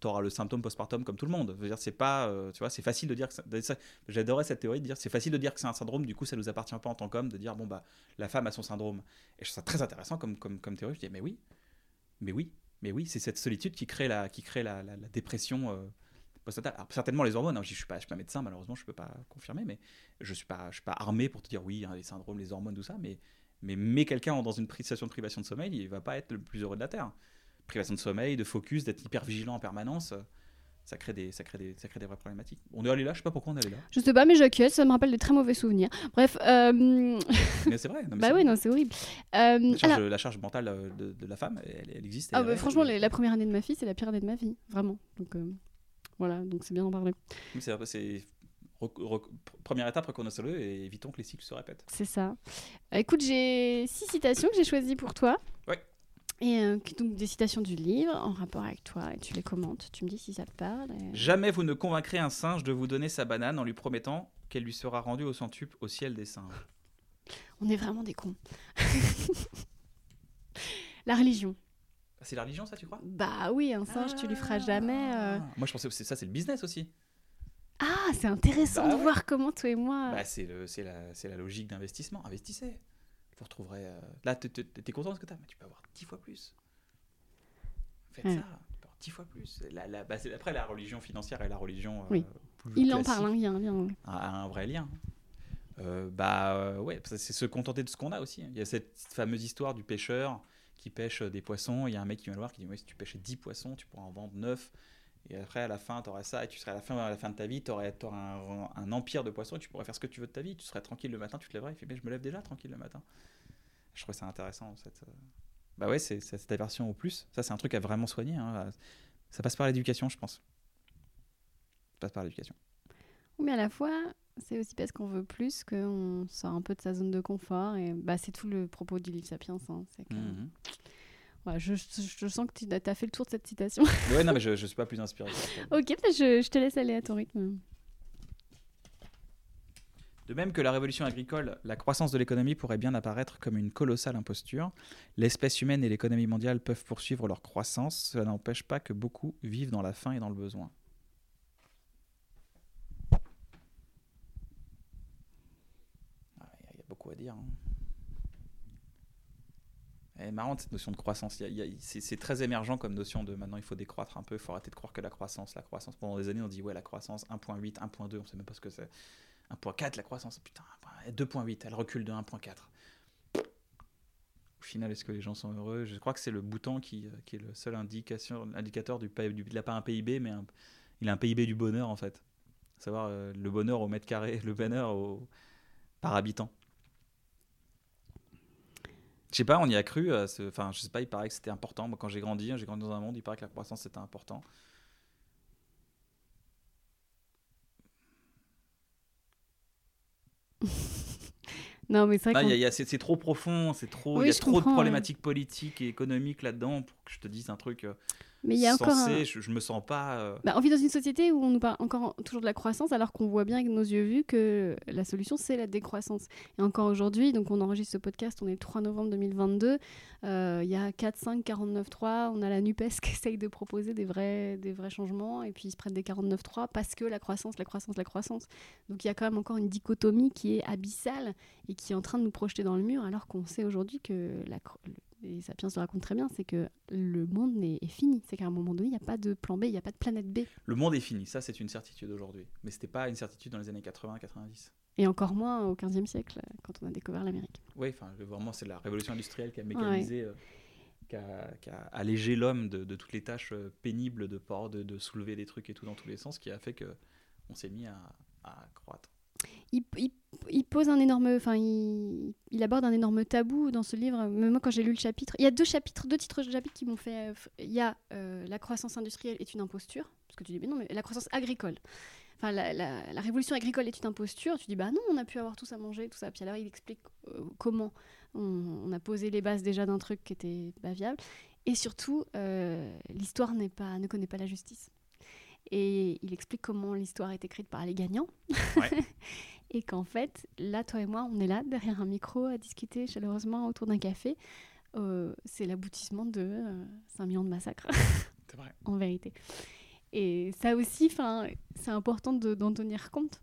tu auras le symptôme postpartum comme tout le monde. C'est pas, euh, tu vois, c'est facile de dire j'adorais cette théorie de dire c'est facile de dire que c'est un syndrome, du coup ça nous appartient pas en tant qu'homme de dire bon bah la femme a son syndrome. Et je trouve ça très intéressant comme théorie. Je dis mais oui, mais oui, mais oui, c'est cette solitude qui crée la qui crée la dépression euh, postnatal. Alors, certainement les hormones, hein, je ne suis, pas- je suis pas médecin, malheureusement, je ne peux pas confirmer, mais je ne suis, pas, je suis pas armé pour te dire oui, hein, les syndromes, les hormones, tout ça, mais, mais mets quelqu'un dans une situation de privation de sommeil, il ne va pas être le plus heureux de la Terre. Privation de sommeil, de focus, d'être hyper vigilant en permanence, ça crée des, ça crée des, ça crée des vraies problématiques. On est allé là, je sais pas pourquoi on est allé là. Je sais pas, mais j'acquiesce, ça me rappelle de très mauvais souvenirs. Bref, euh, [LAUGHS] Mais c'est vrai. non, mais bah oui, non, c'est horrible. Euh, La charge, alors, la charge mentale euh, de, de la femme, elle, elle existe. ah elle bah, franchement, la première année de ma fille, c'est la pire année de ma vie, vraiment. Donc euh, voilà, donc c'est bien d'en parler. C'est- première étape, reconnaissons-le et évitons que les cycles se répètent. C'est ça. Euh, écoute, j'ai six citations que j'ai choisies pour toi. Ouais. Et euh, donc des citations du livre en rapport avec toi, et tu les commentes. Tu me dis si ça te parle. et- Jamais vous ne convaincrez un singe de vous donner sa banane en lui promettant qu'elle lui sera rendue au centuple au ciel des singes. On est vraiment des cons. [LAUGHS] la religion. C'est la religion, ça, tu crois? Bah oui, un singe, tu lui feras jamais. euh. Ah. Moi, je pensais que c'est- ça, c'est le business aussi. Ah, c'est intéressant Bah de ouais. voir comment toi et moi. Bah, c'est le- c'est la, c'est la logique d'investissement. Investissez. Vous retrouverez. euh, Là, t'es- t'es t'es content de ce que t'as, mais tu peux avoir dix fois plus. Faites Ouais. ça, tu peux avoir dix fois plus. La- la- bah, c'est- après, la religion financière et la religion. euh, Oui. plus Il en parle, hein, il y a un lien. un vrai lien. Euh, bah euh, ouais, c'est se contenter de ce qu'on a aussi. Il y a cette fameuse histoire du pêcheur qui pêche euh, des poissons. Il y a un mec qui vient le voir qui dit ouais, si tu pêchais 10 poissons, tu pourras en vendre 9. Et après, à la fin, tu auras ça. Et tu serais à la fin, à la fin de ta vie, tu aurais, un, empire de poissons et tu pourrais faire ce que tu veux de ta vie. Tu serais tranquille le matin, tu te lèverais. Il fait mais je me lève déjà tranquille le matin. Je trouve ça intéressant. Cette, euh, Bah ouais, c'est cette aversion au plus. Ça, c'est un truc à vraiment soigner. hein. Ça passe par l'éducation, je pense. Passe par l'éducation. Mais à la fois, c'est aussi parce qu'on veut plus qu'on sort un peu de sa zone de confort. Et bah, c'est tout le propos du livre Sapiens. hein, c'est que- Mhm. Ouais, je, je- je sens que tu as fait le tour de cette citation. [LAUGHS] Ouais, non, mais je, je suis pas plus inspiré. ok, bah, je, je te laisse aller à ton rythme. De même que la révolution agricole, la croissance de l'économie pourrait bien apparaître comme une colossale imposture. L'espèce humaine et l'économie mondiale peuvent poursuivre leur croissance. Cela n'empêche pas que beaucoup vivent dans la faim et dans le besoin. Ah, Il y a- il y a beaucoup à dire. hein. Elle cette notion de croissance. C'est, très émergent comme notion de maintenant il faut décroître un peu, il faut arrêter de croire que la croissance, la croissance. Pendant des années on dit ouais la croissance 1.8, 1.2, on sait même pas ce que c'est. 1.4 la croissance, putain, 2.8, elle recule de 1.4. Au final, est-ce que les gens sont heureux? Je crois que c'est le bouton qui, euh, est le seul indicateur du, du. Il n'a pas un PIB, mais il a un PIB du bonheur en fait. À savoir euh, le bonheur au mètre carré, le bonheur par habitant. Je sais pas, on y a cru. euh, Enfin, je sais pas, il paraît que c'était important. Moi, quand j'ai grandi, hein, j'ai grandi dans un monde, il paraît que la croissance c'était important. [LAUGHS] Non, mais c'est Ah, a- c'est trop profond, c'est trop, Oui, il y a trop comprends, de problématiques politiques et économiques là-dedans pour que je te dise un truc euh, mais il y a encore un-. Je, je me sens pas. euh, Bah, on vit dans une société où on nous parle encore toujours de la croissance alors qu'on voit bien avec nos yeux vus que la solution c'est la décroissance. Et encore aujourd'hui, donc on enregistre ce podcast, on est le 3 novembre 2022, euh, il y a 4, 5, 49.3, on a la NUPES [LAUGHS] qui essaye de proposer des vrais, des vrais changements et puis ils se prennent des 49.3 parce que la croissance, la croissance, la croissance. Donc il y a quand même encore une dichotomie qui est abyssale et qui est en train de nous projeter dans le mur alors qu'on sait aujourd'hui que la, et Sapiens le raconte très bien, c'est que le monde est, est fini. C'est qu'à un moment donné, il n'y a pas de plan B, il n'y a pas de planète B. Le monde est fini, ça c'est une certitude aujourd'hui. Mais c'était pas une certitude dans les années 80-90. Et encore moins au XVe siècle, euh, quand on a découvert l'Amérique. Oui, enfin, vraiment, c'est la révolution industrielle qui a mécanisé, euh, qui, a, qui a allégé l'homme de, de toutes les tâches euh, pénibles de port, de, de soulever des trucs et tout dans tous les sens, qui a fait que on s'est mis à, à croître. Il, pose un énorme, enfin, il, aborde un énorme tabou dans ce livre. Même moi, quand j'ai lu le chapitre, il y a deux chapitres, deux titres de chapitre qui m'ont fait. euh, Il y a euh, la croissance industrielle est une imposture, parce que tu dis mais non, mais la croissance agricole. Enfin, la, révolution agricole est une imposture. Tu dis bah non, on a pu avoir tous à manger, tout ça. Puis alors il explique euh, comment on, a posé les bases déjà d'un truc qui était pas viable. Et surtout, l'histoire n'est pas, ne connaît pas la justice. Et il explique comment l'histoire est écrite par les gagnants. Ouais. [LAUGHS] et qu'en fait, là, toi et moi, on est là, derrière un micro, à discuter chaleureusement autour d'un café. Euh, c'est l'aboutissement de euh, 5 millions de massacres, C'est vrai. [LAUGHS] en vérité. Et ça aussi, c'est important de- d'en tenir compte.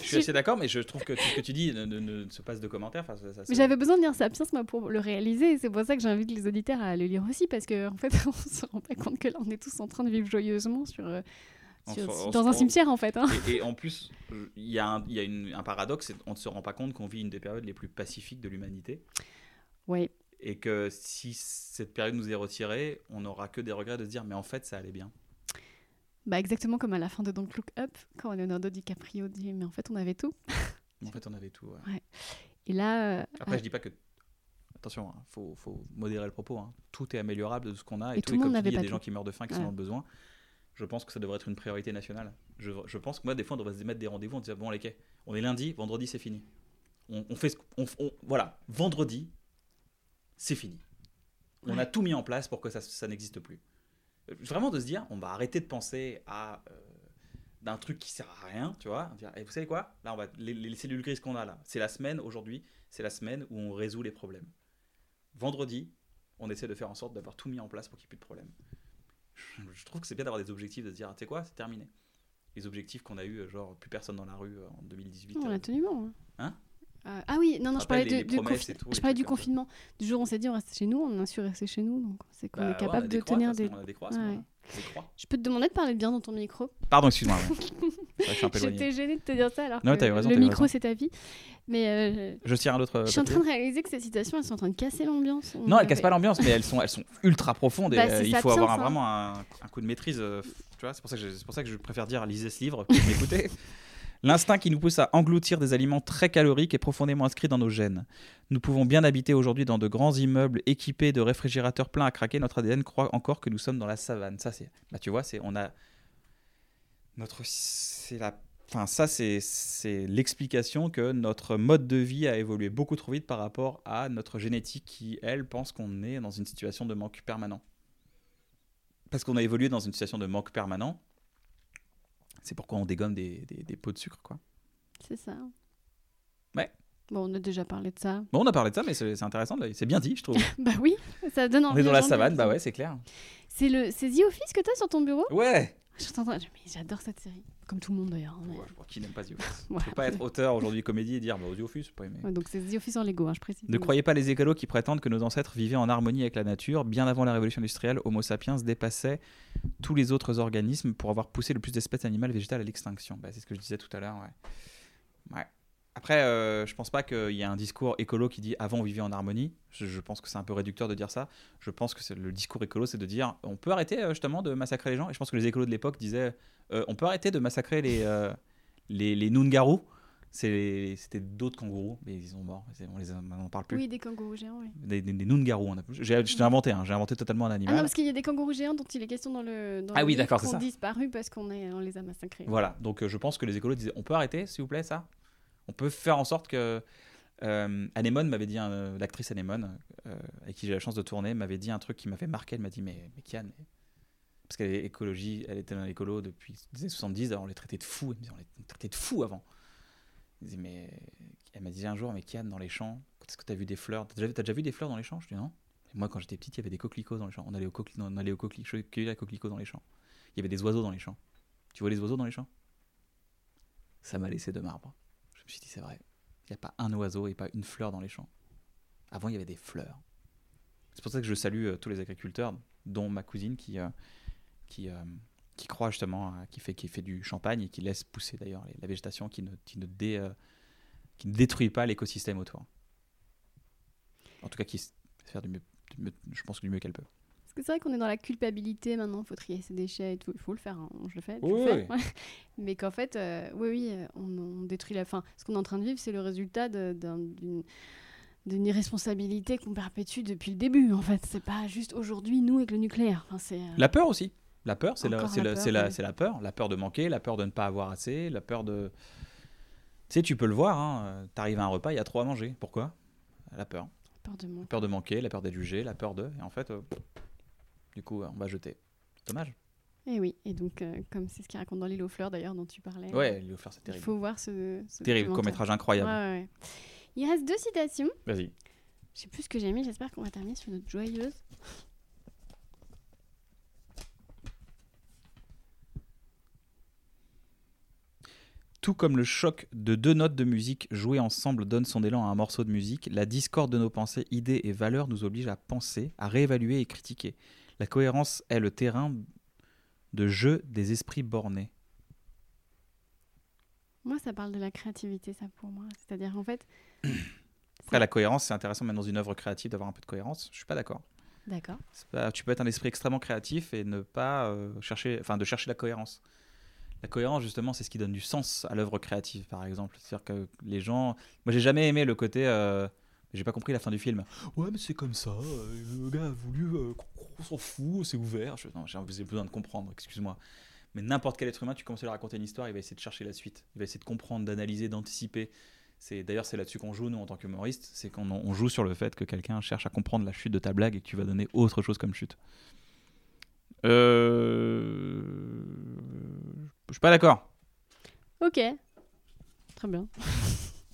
Je, suis assez d'accord, mais je trouve que tout ce que tu dis ne, ne- ne se passe de commentaires. Enfin, ça- ça- Mais J'avais besoin de lire Sapiens moi, pour le réaliser. C'est pour ça que j'invite les auditeurs à le lire aussi. Parce qu'en en fait, [LAUGHS] on se rend pas compte que là, on est tous en train de vivre joyeusement sur, euh, On sur- on dans un on- cimetière, en fait. hein. Et, et en plus, il y a, un, il y a une- un paradoxe, qu'on ne se rend pas compte qu'on vit une des périodes les plus pacifiques de l'humanité. Ouais. Et que si cette période nous est retirée, on n'aura que des regrets de se dire, mais en fait, ça allait bien. Bah, exactement comme à la fin de Don't Look Up, quand Leonardo DiCaprio dit Mais en fait, on avait tout. En fait, on avait tout. ouais. Et là, euh, Après, je dis pas que. Attention, il faut, faut modérer le propos. hein. Tout est améliorable de ce qu'on a. Et, Et tout, tout le est monde comme il y a pas des tout. gens qui meurent de faim, qui Ouais. sont dans le besoin. Je pense que ça devrait être une priorité nationale. Je, je pense que moi, des fois, on devrait se mettre des rendez-vous. Se dit, bon, les quais, on est lundi, vendredi, c'est fini. On, on fait ce- on- on- voilà, vendredi, c'est fini. On a Ouais. tout mis en place pour que ça, ça n'existe plus. Euh, Vraiment de se dire, on va arrêter de penser à euh, d'un truc qui sert à rien, tu vois. Dire, et vous savez quoi? Là, on va les, les cellules grises qu'on a là, c'est la semaine aujourd'hui, c'est la semaine où on résout les problèmes. Vendredi, on essaie de faire en sorte d'avoir tout mis en place pour qu'il n'y ait plus de problème. Je, je trouve que c'est bien d'avoir des objectifs, de se dire, ah, tu sais quoi, c'est terminé. Les objectifs qu'on a eu, genre plus personne dans la rue euh, en 2018. on euh, a tenu bon. Hein? Euh, ah oui, non, non, je parlais, les- de- les du, tout, je parlais du confinement. Du jour, on s'est dit on reste chez nous, on a su rester chez nous, donc c'est qu'on bah, est capable de croix, tenir des. On a des croix, Ouais. Des croix. Je peux te demander de parler bien dans ton micro. Pardon, excuse-moi. [LAUGHS] J'étais gênée de te dire ça alors Non, que t'as eu raison, le micro c'est ta vie. Mais euh, Je tire un autre. je suis en train de réaliser que ces citations elles sont en train de casser l'ambiance. On Non, elles cassent pas l'ambiance, mais elles sont, elles sont ultra profondes et Bah, euh, il faut avoir hein. vraiment un, coup de maîtrise. tu vois, c'est pour ça que je, c'est pour ça que je préfère dire lisez ce livre que m'écouter. [LAUGHS] L'instinct qui nous pousse à engloutir des aliments très caloriques est profondément inscrit dans nos gènes. Nous pouvons bien habiter aujourd'hui dans de grands immeubles équipés de réfrigérateurs pleins à craquer. Notre ADN croit encore que nous sommes dans la savane. Ça, c'est, bah, tu c'est, on a notre, c'est la, enfin, c'est l'explication que notre mode de vie a évolué beaucoup trop vite par rapport à notre génétique qui, elle, pense qu'on est dans une situation de manque permanent. Parce qu'on a évolué dans une situation de manque permanent. C'est pourquoi on dégomme des, des, des pots de sucre, quoi. C'est ça. Ouais. Bon, on a déjà parlé de ça. Bon, on a parlé de ça, mais c'est intéressant. C'est bien dit, je trouve. [LAUGHS] bah oui, ça donne envie. on est dans la savane, bah ouais, c'est clair. C'est le c'est The Office que t'as sur ton bureau? Ouais. J'adore cette série. Comme tout le monde d'ailleurs. hein, mais- Ouais, je crois qui n'aime pas The Office. [LAUGHS] Je peux pas être auteur aujourd'hui comédie et dire bah, The Office, pas aimé. Ouais, donc c'est The Office en Lego, hein, je précise. Ne croyez pas les écolos qui prétendent que nos ancêtres vivaient en harmonie avec la nature. Bien avant la révolution industrielle, Homo sapiens dépassait tous les autres organismes pour avoir poussé le plus d'espèces animales et végétales à l'extinction. Bah, c'est ce que je disais tout à l'heure. Ouais. Ouais. Après, euh, je pense pas qu'il y ait un discours écolo qui dit avant on vivait en harmonie. Je, je pense que c'est un peu réducteur de dire ça. Je pense que le discours écolo, c'est de dire on peut arrêter euh, justement de massacrer les gens. Et je pense que les écolos de l'époque disaient euh, on peut arrêter de massacrer les, euh, les, les C'était d'autres kangourous, mais ils sont morts. On les a- on en parle plus Oui, des kangourous géants, oui. des, des, des a- J'ai inventé, hein, j'ai inventé totalement un Ah animal. non, parce qu'il y a des kangourous géants dont il est question dans le. Dans Ah le oui, d'accord, c'est qui ont ça. disparu parce qu'on on les a massacrés. Voilà, donc euh, je pense que les écolos disaient on peut arrêter, s'il vous plaît, ça? On peut faire en sorte que. Euh, Anémone m'avait dit, un- l'actrice Anémone, euh, avec qui j'ai la chance de tourner, m'avait dit un truc qui m'a fait marquer. Elle m'a dit Mais, mais Kian, parce qu'elle est écologie, elle était dans l'écolo depuis les années 70, alors on les traitait de fous. Elle me disait, on les traitait de fous avant. Elle, elle m'a dit un jour Mais Kian, dans les champs, est-ce que tu as vu des fleurs? T'as déjà, vu- des fleurs dans les champs? Je dis Non. Moi, quand j'étais petite, il y avait des coquelicots dans les champs. On allait au coqueli- on allait au je coquelicots dans les champs. Il y avait des oiseaux dans les champs. Tu vois les oiseaux dans les champs? Ça m'a laissé de marbre. Suis dit, c'est vrai. Il n'y a pas un oiseau et pas une fleur dans les champs. Avant, il y avait des fleurs. C'est pour ça que je salue euh, tous les agriculteurs, dont ma cousine qui, euh, euh, qui croit justement, qui, fait, qui fait du champagne et qui laisse pousser d'ailleurs la végétation qui ne, qui ne, dé- qui ne détruit pas l'écosystème autour. En tout cas, qui mieux- je pense du mieux qu'elle peut. Parce que c'est vrai qu'on est dans la culpabilité maintenant, il faut trier ses déchets et tout. Il faut le faire, hein. je le fais. Oui, le fais, oui. [LAUGHS] Mais qu'en fait, euh, oui, oui, euh, on, on détruit la fin. Ce qu'on est en train de vivre, c'est le résultat d'une irresponsabilité qu'on perpétue depuis le début. En fait, c'est pas juste aujourd'hui, nous, avec le nucléaire. Enfin, euh, La peur aussi. La peur, c'est la, la la, peur, la, la peur. La peur de manquer, la peur de ne pas avoir assez, la peur de. Tu sais, tu peux le voir, hein, t'arrives à un repas, il y a trop à manger. Pourquoi? La peur. peur de La manque. peur de manquer, la peur d'être jugé, la peur de. Et en fait, euh, du coup, on va jeter. Dommage. Et oui, et donc, euh, comme c'est ce qu'il raconte dans l'île aux fleurs d'ailleurs, dont tu parlais. Ouais, Léo Fleur, c'est Il terrible. faut voir ce. ce Terrible, court-métrage incroyable. Ouais, ouais, ouais. Il reste deux citations. Vas-y. Je sais plus ce que j'ai mis, j'espère qu'on va terminer sur note joyeuse. Tout comme le choc de deux notes de musique jouées ensemble donne son élan à un morceau de musique, la discorde de nos pensées, idées et valeurs nous oblige à penser, à réévaluer et critiquer. La cohérence est le terrain de jeu des esprits bornés. Moi, ça parle de la créativité, ça pour moi. C'est-à-dire, en fait. [COUGHS] Après, la cohérence, c'est intéressant, même dans une œuvre créative, d'avoir un peu de cohérence. Je suis pas d'accord. D'accord. Tu peux être un esprit extrêmement créatif et ne pas euh, chercher, enfin, de chercher la cohérence. La cohérence, justement, c'est ce qui donne du sens à l'œuvre créative, par exemple. C'est-à-dire que les gens. Moi, j'ai jamais aimé le côté. euh, J'ai pas compris la fin du film. Ouais, mais c'est comme ça. euh, le gars a voulu. euh, on s'en fout, c'est ouvert. Je... Non, j'ai besoin de comprendre, excuse-moi. Mais n'importe quel être humain, tu commences à lui raconter une histoire, il va essayer de chercher la suite. Il va essayer de comprendre, d'analyser, d'anticiper. C'est D'ailleurs, c'est là-dessus qu'on joue, nous, en tant qu'humoriste. C'est qu'on on joue sur le fait que quelqu'un cherche à comprendre la chute de ta blague et que tu vas donner autre chose comme chute. Euh... Je suis pas d'accord. Ok. Très bien.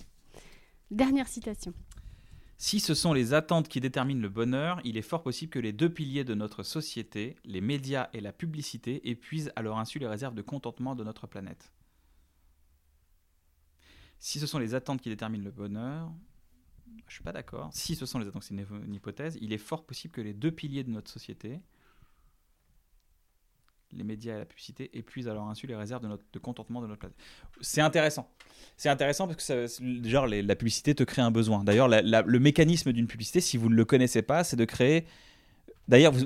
[LAUGHS] Dernière citation. Si ce sont les attentes qui déterminent le bonheur, il est fort possible que les deux piliers de notre société, les médias et la publicité, épuisent à leur insu les réserves de contentement de notre planète. Si ce sont les attentes qui déterminent le bonheur, je suis pas d'accord. Si ce sont les attentes, c'est une hypothèse, il est fort possible que les deux piliers de notre société, les médias et la publicité, épuisent à leur insu les réserves de, notre, de contentement de notre planète. C'est intéressant. C'est intéressant parce que ça, la publicité te crée un besoin. D'ailleurs, le mécanisme d'une publicité, si vous ne le connaissez pas, c'est de créer. D'ailleurs, je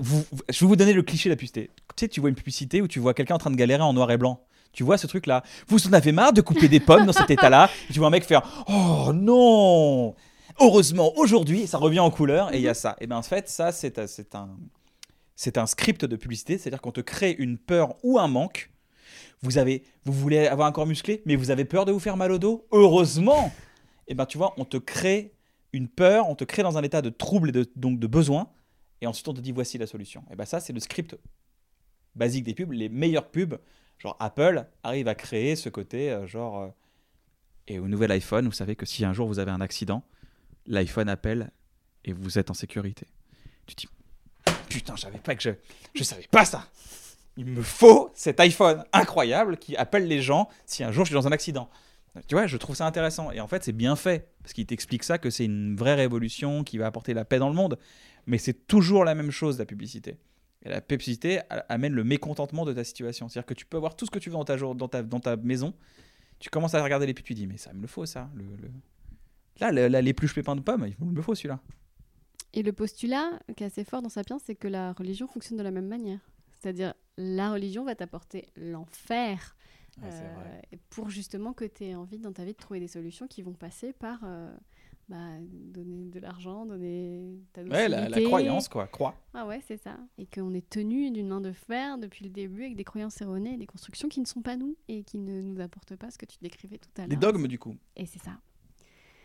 vais vous donner le cliché de la publicité. Tu sais, tu vois une publicité où tu vois quelqu'un en train de galérer en noir et blanc. Tu vois ce truc-là. Vous en avez marre de couper des pommes dans cet état-là. Tu vois un mec faire Oh non Heureusement, aujourd'hui, ça revient en couleur et il y a ça. Et bien, en fait, ça, c'est un- c'est un, script de publicité. C'est-à-dire qu'on te crée une peur ou un manque. Vous, avez, vous voulez avoir un corps musclé, mais vous avez peur de vous faire mal au dos Heureusement Et ben tu vois, on te crée une peur, on te crée dans un état de trouble et donc de besoin, et ensuite on te dit voici la solution. Et ben ça, c'est le script basique des pubs. Les meilleures pubs, genre Apple, arrivent à créer ce côté, euh, genre. euh, et au nouvel iPhone, vous savez que si un jour vous avez un accident, l'iPhone appelle et vous êtes en sécurité. Tu dis putain, j'avais pas que je, je savais pas ça. Il me faut cet iPhone incroyable qui appelle les gens si un jour je suis dans un accident. Tu vois, je trouve ça intéressant. Et en fait, c'est bien fait. Parce qu'il t'explique ça, que c'est une vraie révolution qui va apporter la paix dans le monde. Mais c'est toujours la même chose, la publicité. Et la publicité amène le mécontentement de ta situation. C'est-à-dire que tu peux avoir tout ce que tu veux dans ta, maison. Tu commences à regarder les pubs, tu dis, mais ça me le faut, ça. Le, le- Là, l'épluche pépin de pomme, il me le faut, celui-là. Et le postulat qui est assez fort dans Sapiens, c'est que la religion fonctionne de la même manière. C'est-à-dire, la religion va t'apporter l'enfer euh, pour justement que tu aies envie dans ta vie de trouver des solutions qui vont passer par euh, bah, donner de l'argent, donner ta Ouais, la, la croyance, quoi. Croix. Ah ouais, c'est ça. Et qu'on est tenu d'une main de fer depuis le début avec des croyances erronées et des constructions qui ne sont pas nous et qui ne nous apportent pas ce que tu décrivais tout à l'heure. Les dogmes, du coup. Et c'est ça.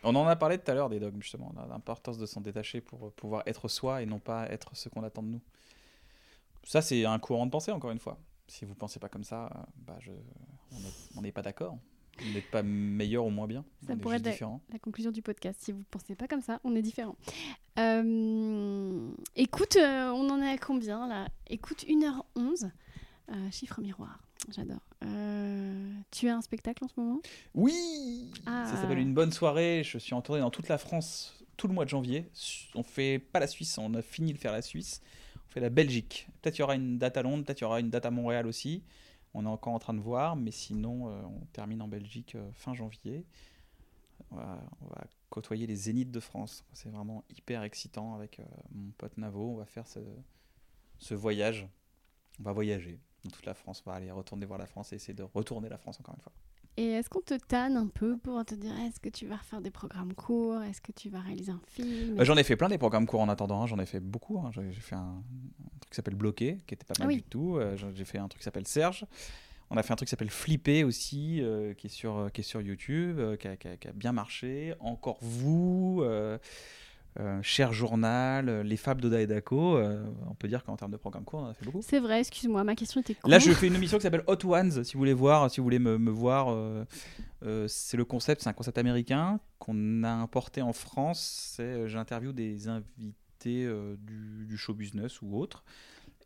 On en a parlé tout à l'heure des dogmes, justement, la- l'importance de s'en détacher pour pouvoir être soi et non pas être ce qu'on attend de nous. Ça, c'est un courant de pensée, encore une fois. Si vous pensez pas comme ça, euh, bah je... on n'est- pas d'accord. Vous n'êtes pas meilleur ou moins bien. Ça on pourrait être- différent. La conclusion du podcast. Si vous ne pensez pas comme ça, on est différents. Euh, écoute, euh, on en est à combien là? Écoute, 1h11. Euh, chiffre miroir. J'adore. Euh, tu as un spectacle en ce moment? Oui Ah. Ça s'appelle Une bonne soirée. Je suis en tournée dans toute la France tout le mois de janvier. On fait pas la Suisse, on a fini de faire la Suisse. On fait la Belgique. Peut-être il y aura une date à Londres, peut-être il y aura une date à Montréal aussi. On est encore en train de voir, mais sinon, euh, on termine en Belgique euh, fin janvier. On va, on va côtoyer les Zéniths de France. C'est vraiment hyper excitant avec mon pote Navo. On va faire ce, ce voyage. On va voyager dans toute la France. On va aller retourner voir la France et essayer de retourner la France encore une fois. Et est-ce qu'on te tanne un peu pour te dire est-ce que tu vas refaire des programmes courts? Est-ce que tu vas réaliser un film? Bah, j'en ai fait plein des programmes courts en attendant, hein, j'en ai fait beaucoup. hein. J'ai fait un, un truc qui s'appelle Bloqué, qui était pas Ah mal oui. du tout. Euh, J'ai fait un truc qui s'appelle Serge. On a fait un truc qui s'appelle Flipper aussi, euh, qui, est sur, euh, qui est sur YouTube, euh, qui, a, qui a- qui a bien marché. Encore vous, euh, Cher Journal, euh, Les Fables d'Oda et Daco. euh, on peut dire qu'en termes de programmes courts, on en a fait beaucoup. C'est vrai, excuse-moi, ma question était con. Là, je fais une [LAUGHS] émission qui s'appelle Hot Ones, si vous voulez voir, si vous voulez me, me voir. euh, euh, c'est le concept, c'est un concept américain qu'on a importé en France. C'est euh, j'interviewe des invités euh, du, du show business ou autres.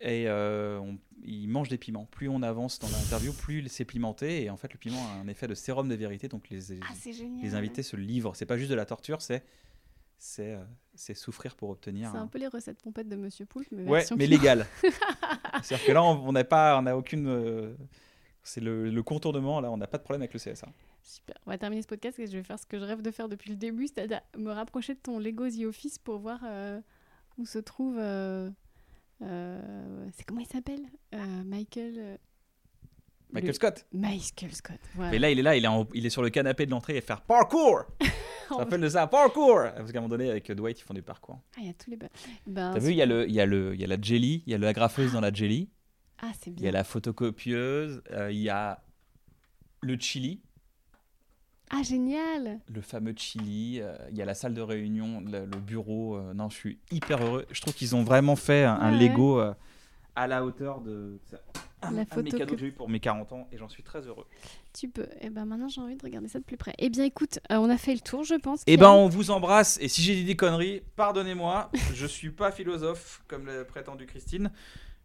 et euh, on- il mange des piments. Plus on avance dans l'interview, plus c'est pimenté. Et en fait, le piment a un effet de sérum de vérité. Donc les, Ah, les invités se livrent. C'est pas juste de la torture, c'est c'est euh, souffrir pour obtenir. C'est un- un peu les recettes pompettes de Monsieur Poulpe, mais Ouais, mais piment. légal. [LAUGHS] C'est-à-dire que là, on n'a pas, on n'a aucune. euh, c'est le, le contournement. Là, on n'a pas de problème avec le CSA. Super. On va terminer ce podcast et je vais faire ce que je rêve de faire depuis le début, c'est-à-dire me rapprocher de ton Lego The Office pour voir euh, où se trouve. euh, c'est comment il s'appelle Michael. Michael Scott. Michael Scott. Voilà. Mais là, il est là, il est, en- il est sur le canapé de l'entrée et faire parkour. [LAUGHS] Ça rappelle de ça, parkour. Parce qu'à un moment donné, avec Dwight, ils font du parkour. Ah, il y a tous les. Ben, T'as vu, il y a le, il y a le, il y a la jelly, il y a la graffeuse dans la jelly, Ah, c'est il y bien. a la photocopieuse, euh, il y a le chili, Ah, génial le fameux chili, euh, il y a la salle de réunion, le, le bureau. euh, non, je suis hyper heureux. Je trouve qu'ils ont vraiment fait un, Lego euh, à la hauteur de. C'est un- La un de mes cadeaux que j'ai eu pour mes 40 ans et j'en suis très heureux. Tu peux. Et ben maintenant, j'ai envie de regarder ça de plus près. Eh bien, écoute, euh, on a fait le tour, je pense. Eh ben, on vous embrasse. Et si j'ai dit des conneries, pardonnez-moi. [LAUGHS] je suis pas philosophe comme l'a prétendu Christine.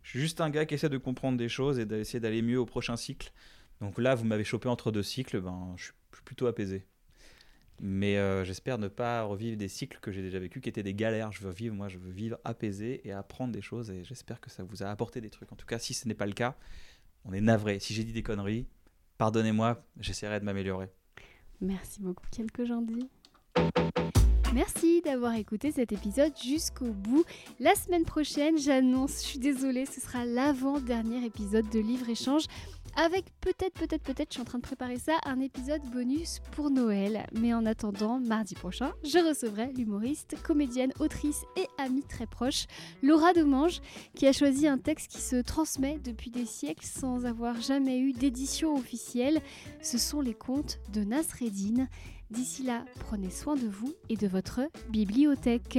Je suis juste un gars qui essaie de comprendre des choses et d'essayer d'aller mieux au prochain cycle. Donc là, vous m'avez chopé entre deux cycles. Ben, je suis plutôt apaisé. Mais euh, j'espère ne pas revivre des cycles que j'ai déjà vécus, qui étaient des galères. Je veux vivre, moi, je veux vivre apaisé et apprendre des choses. Et j'espère que ça vous a apporté des trucs. En tout cas, si ce n'est pas le cas, on est navré. Si j'ai dit des conneries, pardonnez-moi. J'essaierai de m'améliorer. Merci beaucoup, Kian Kojandi. Merci d'avoir écouté cet épisode jusqu'au bout. La semaine prochaine, j'annonce, je suis désolée, ce sera l'avant-dernier épisode de Livre Échange. Avec peut-être, peut-être, peut-être, je suis en train de préparer ça, un épisode bonus pour Noël. Mais en attendant, mardi prochain, je recevrai l'humoriste, comédienne, autrice et amie très proche, Laura Domange, qui a choisi un texte qui se transmet depuis des siècles sans avoir jamais eu d'édition officielle. Ce sont les contes de Nasreddin. D'ici là, prenez soin de vous et de votre bibliothèque.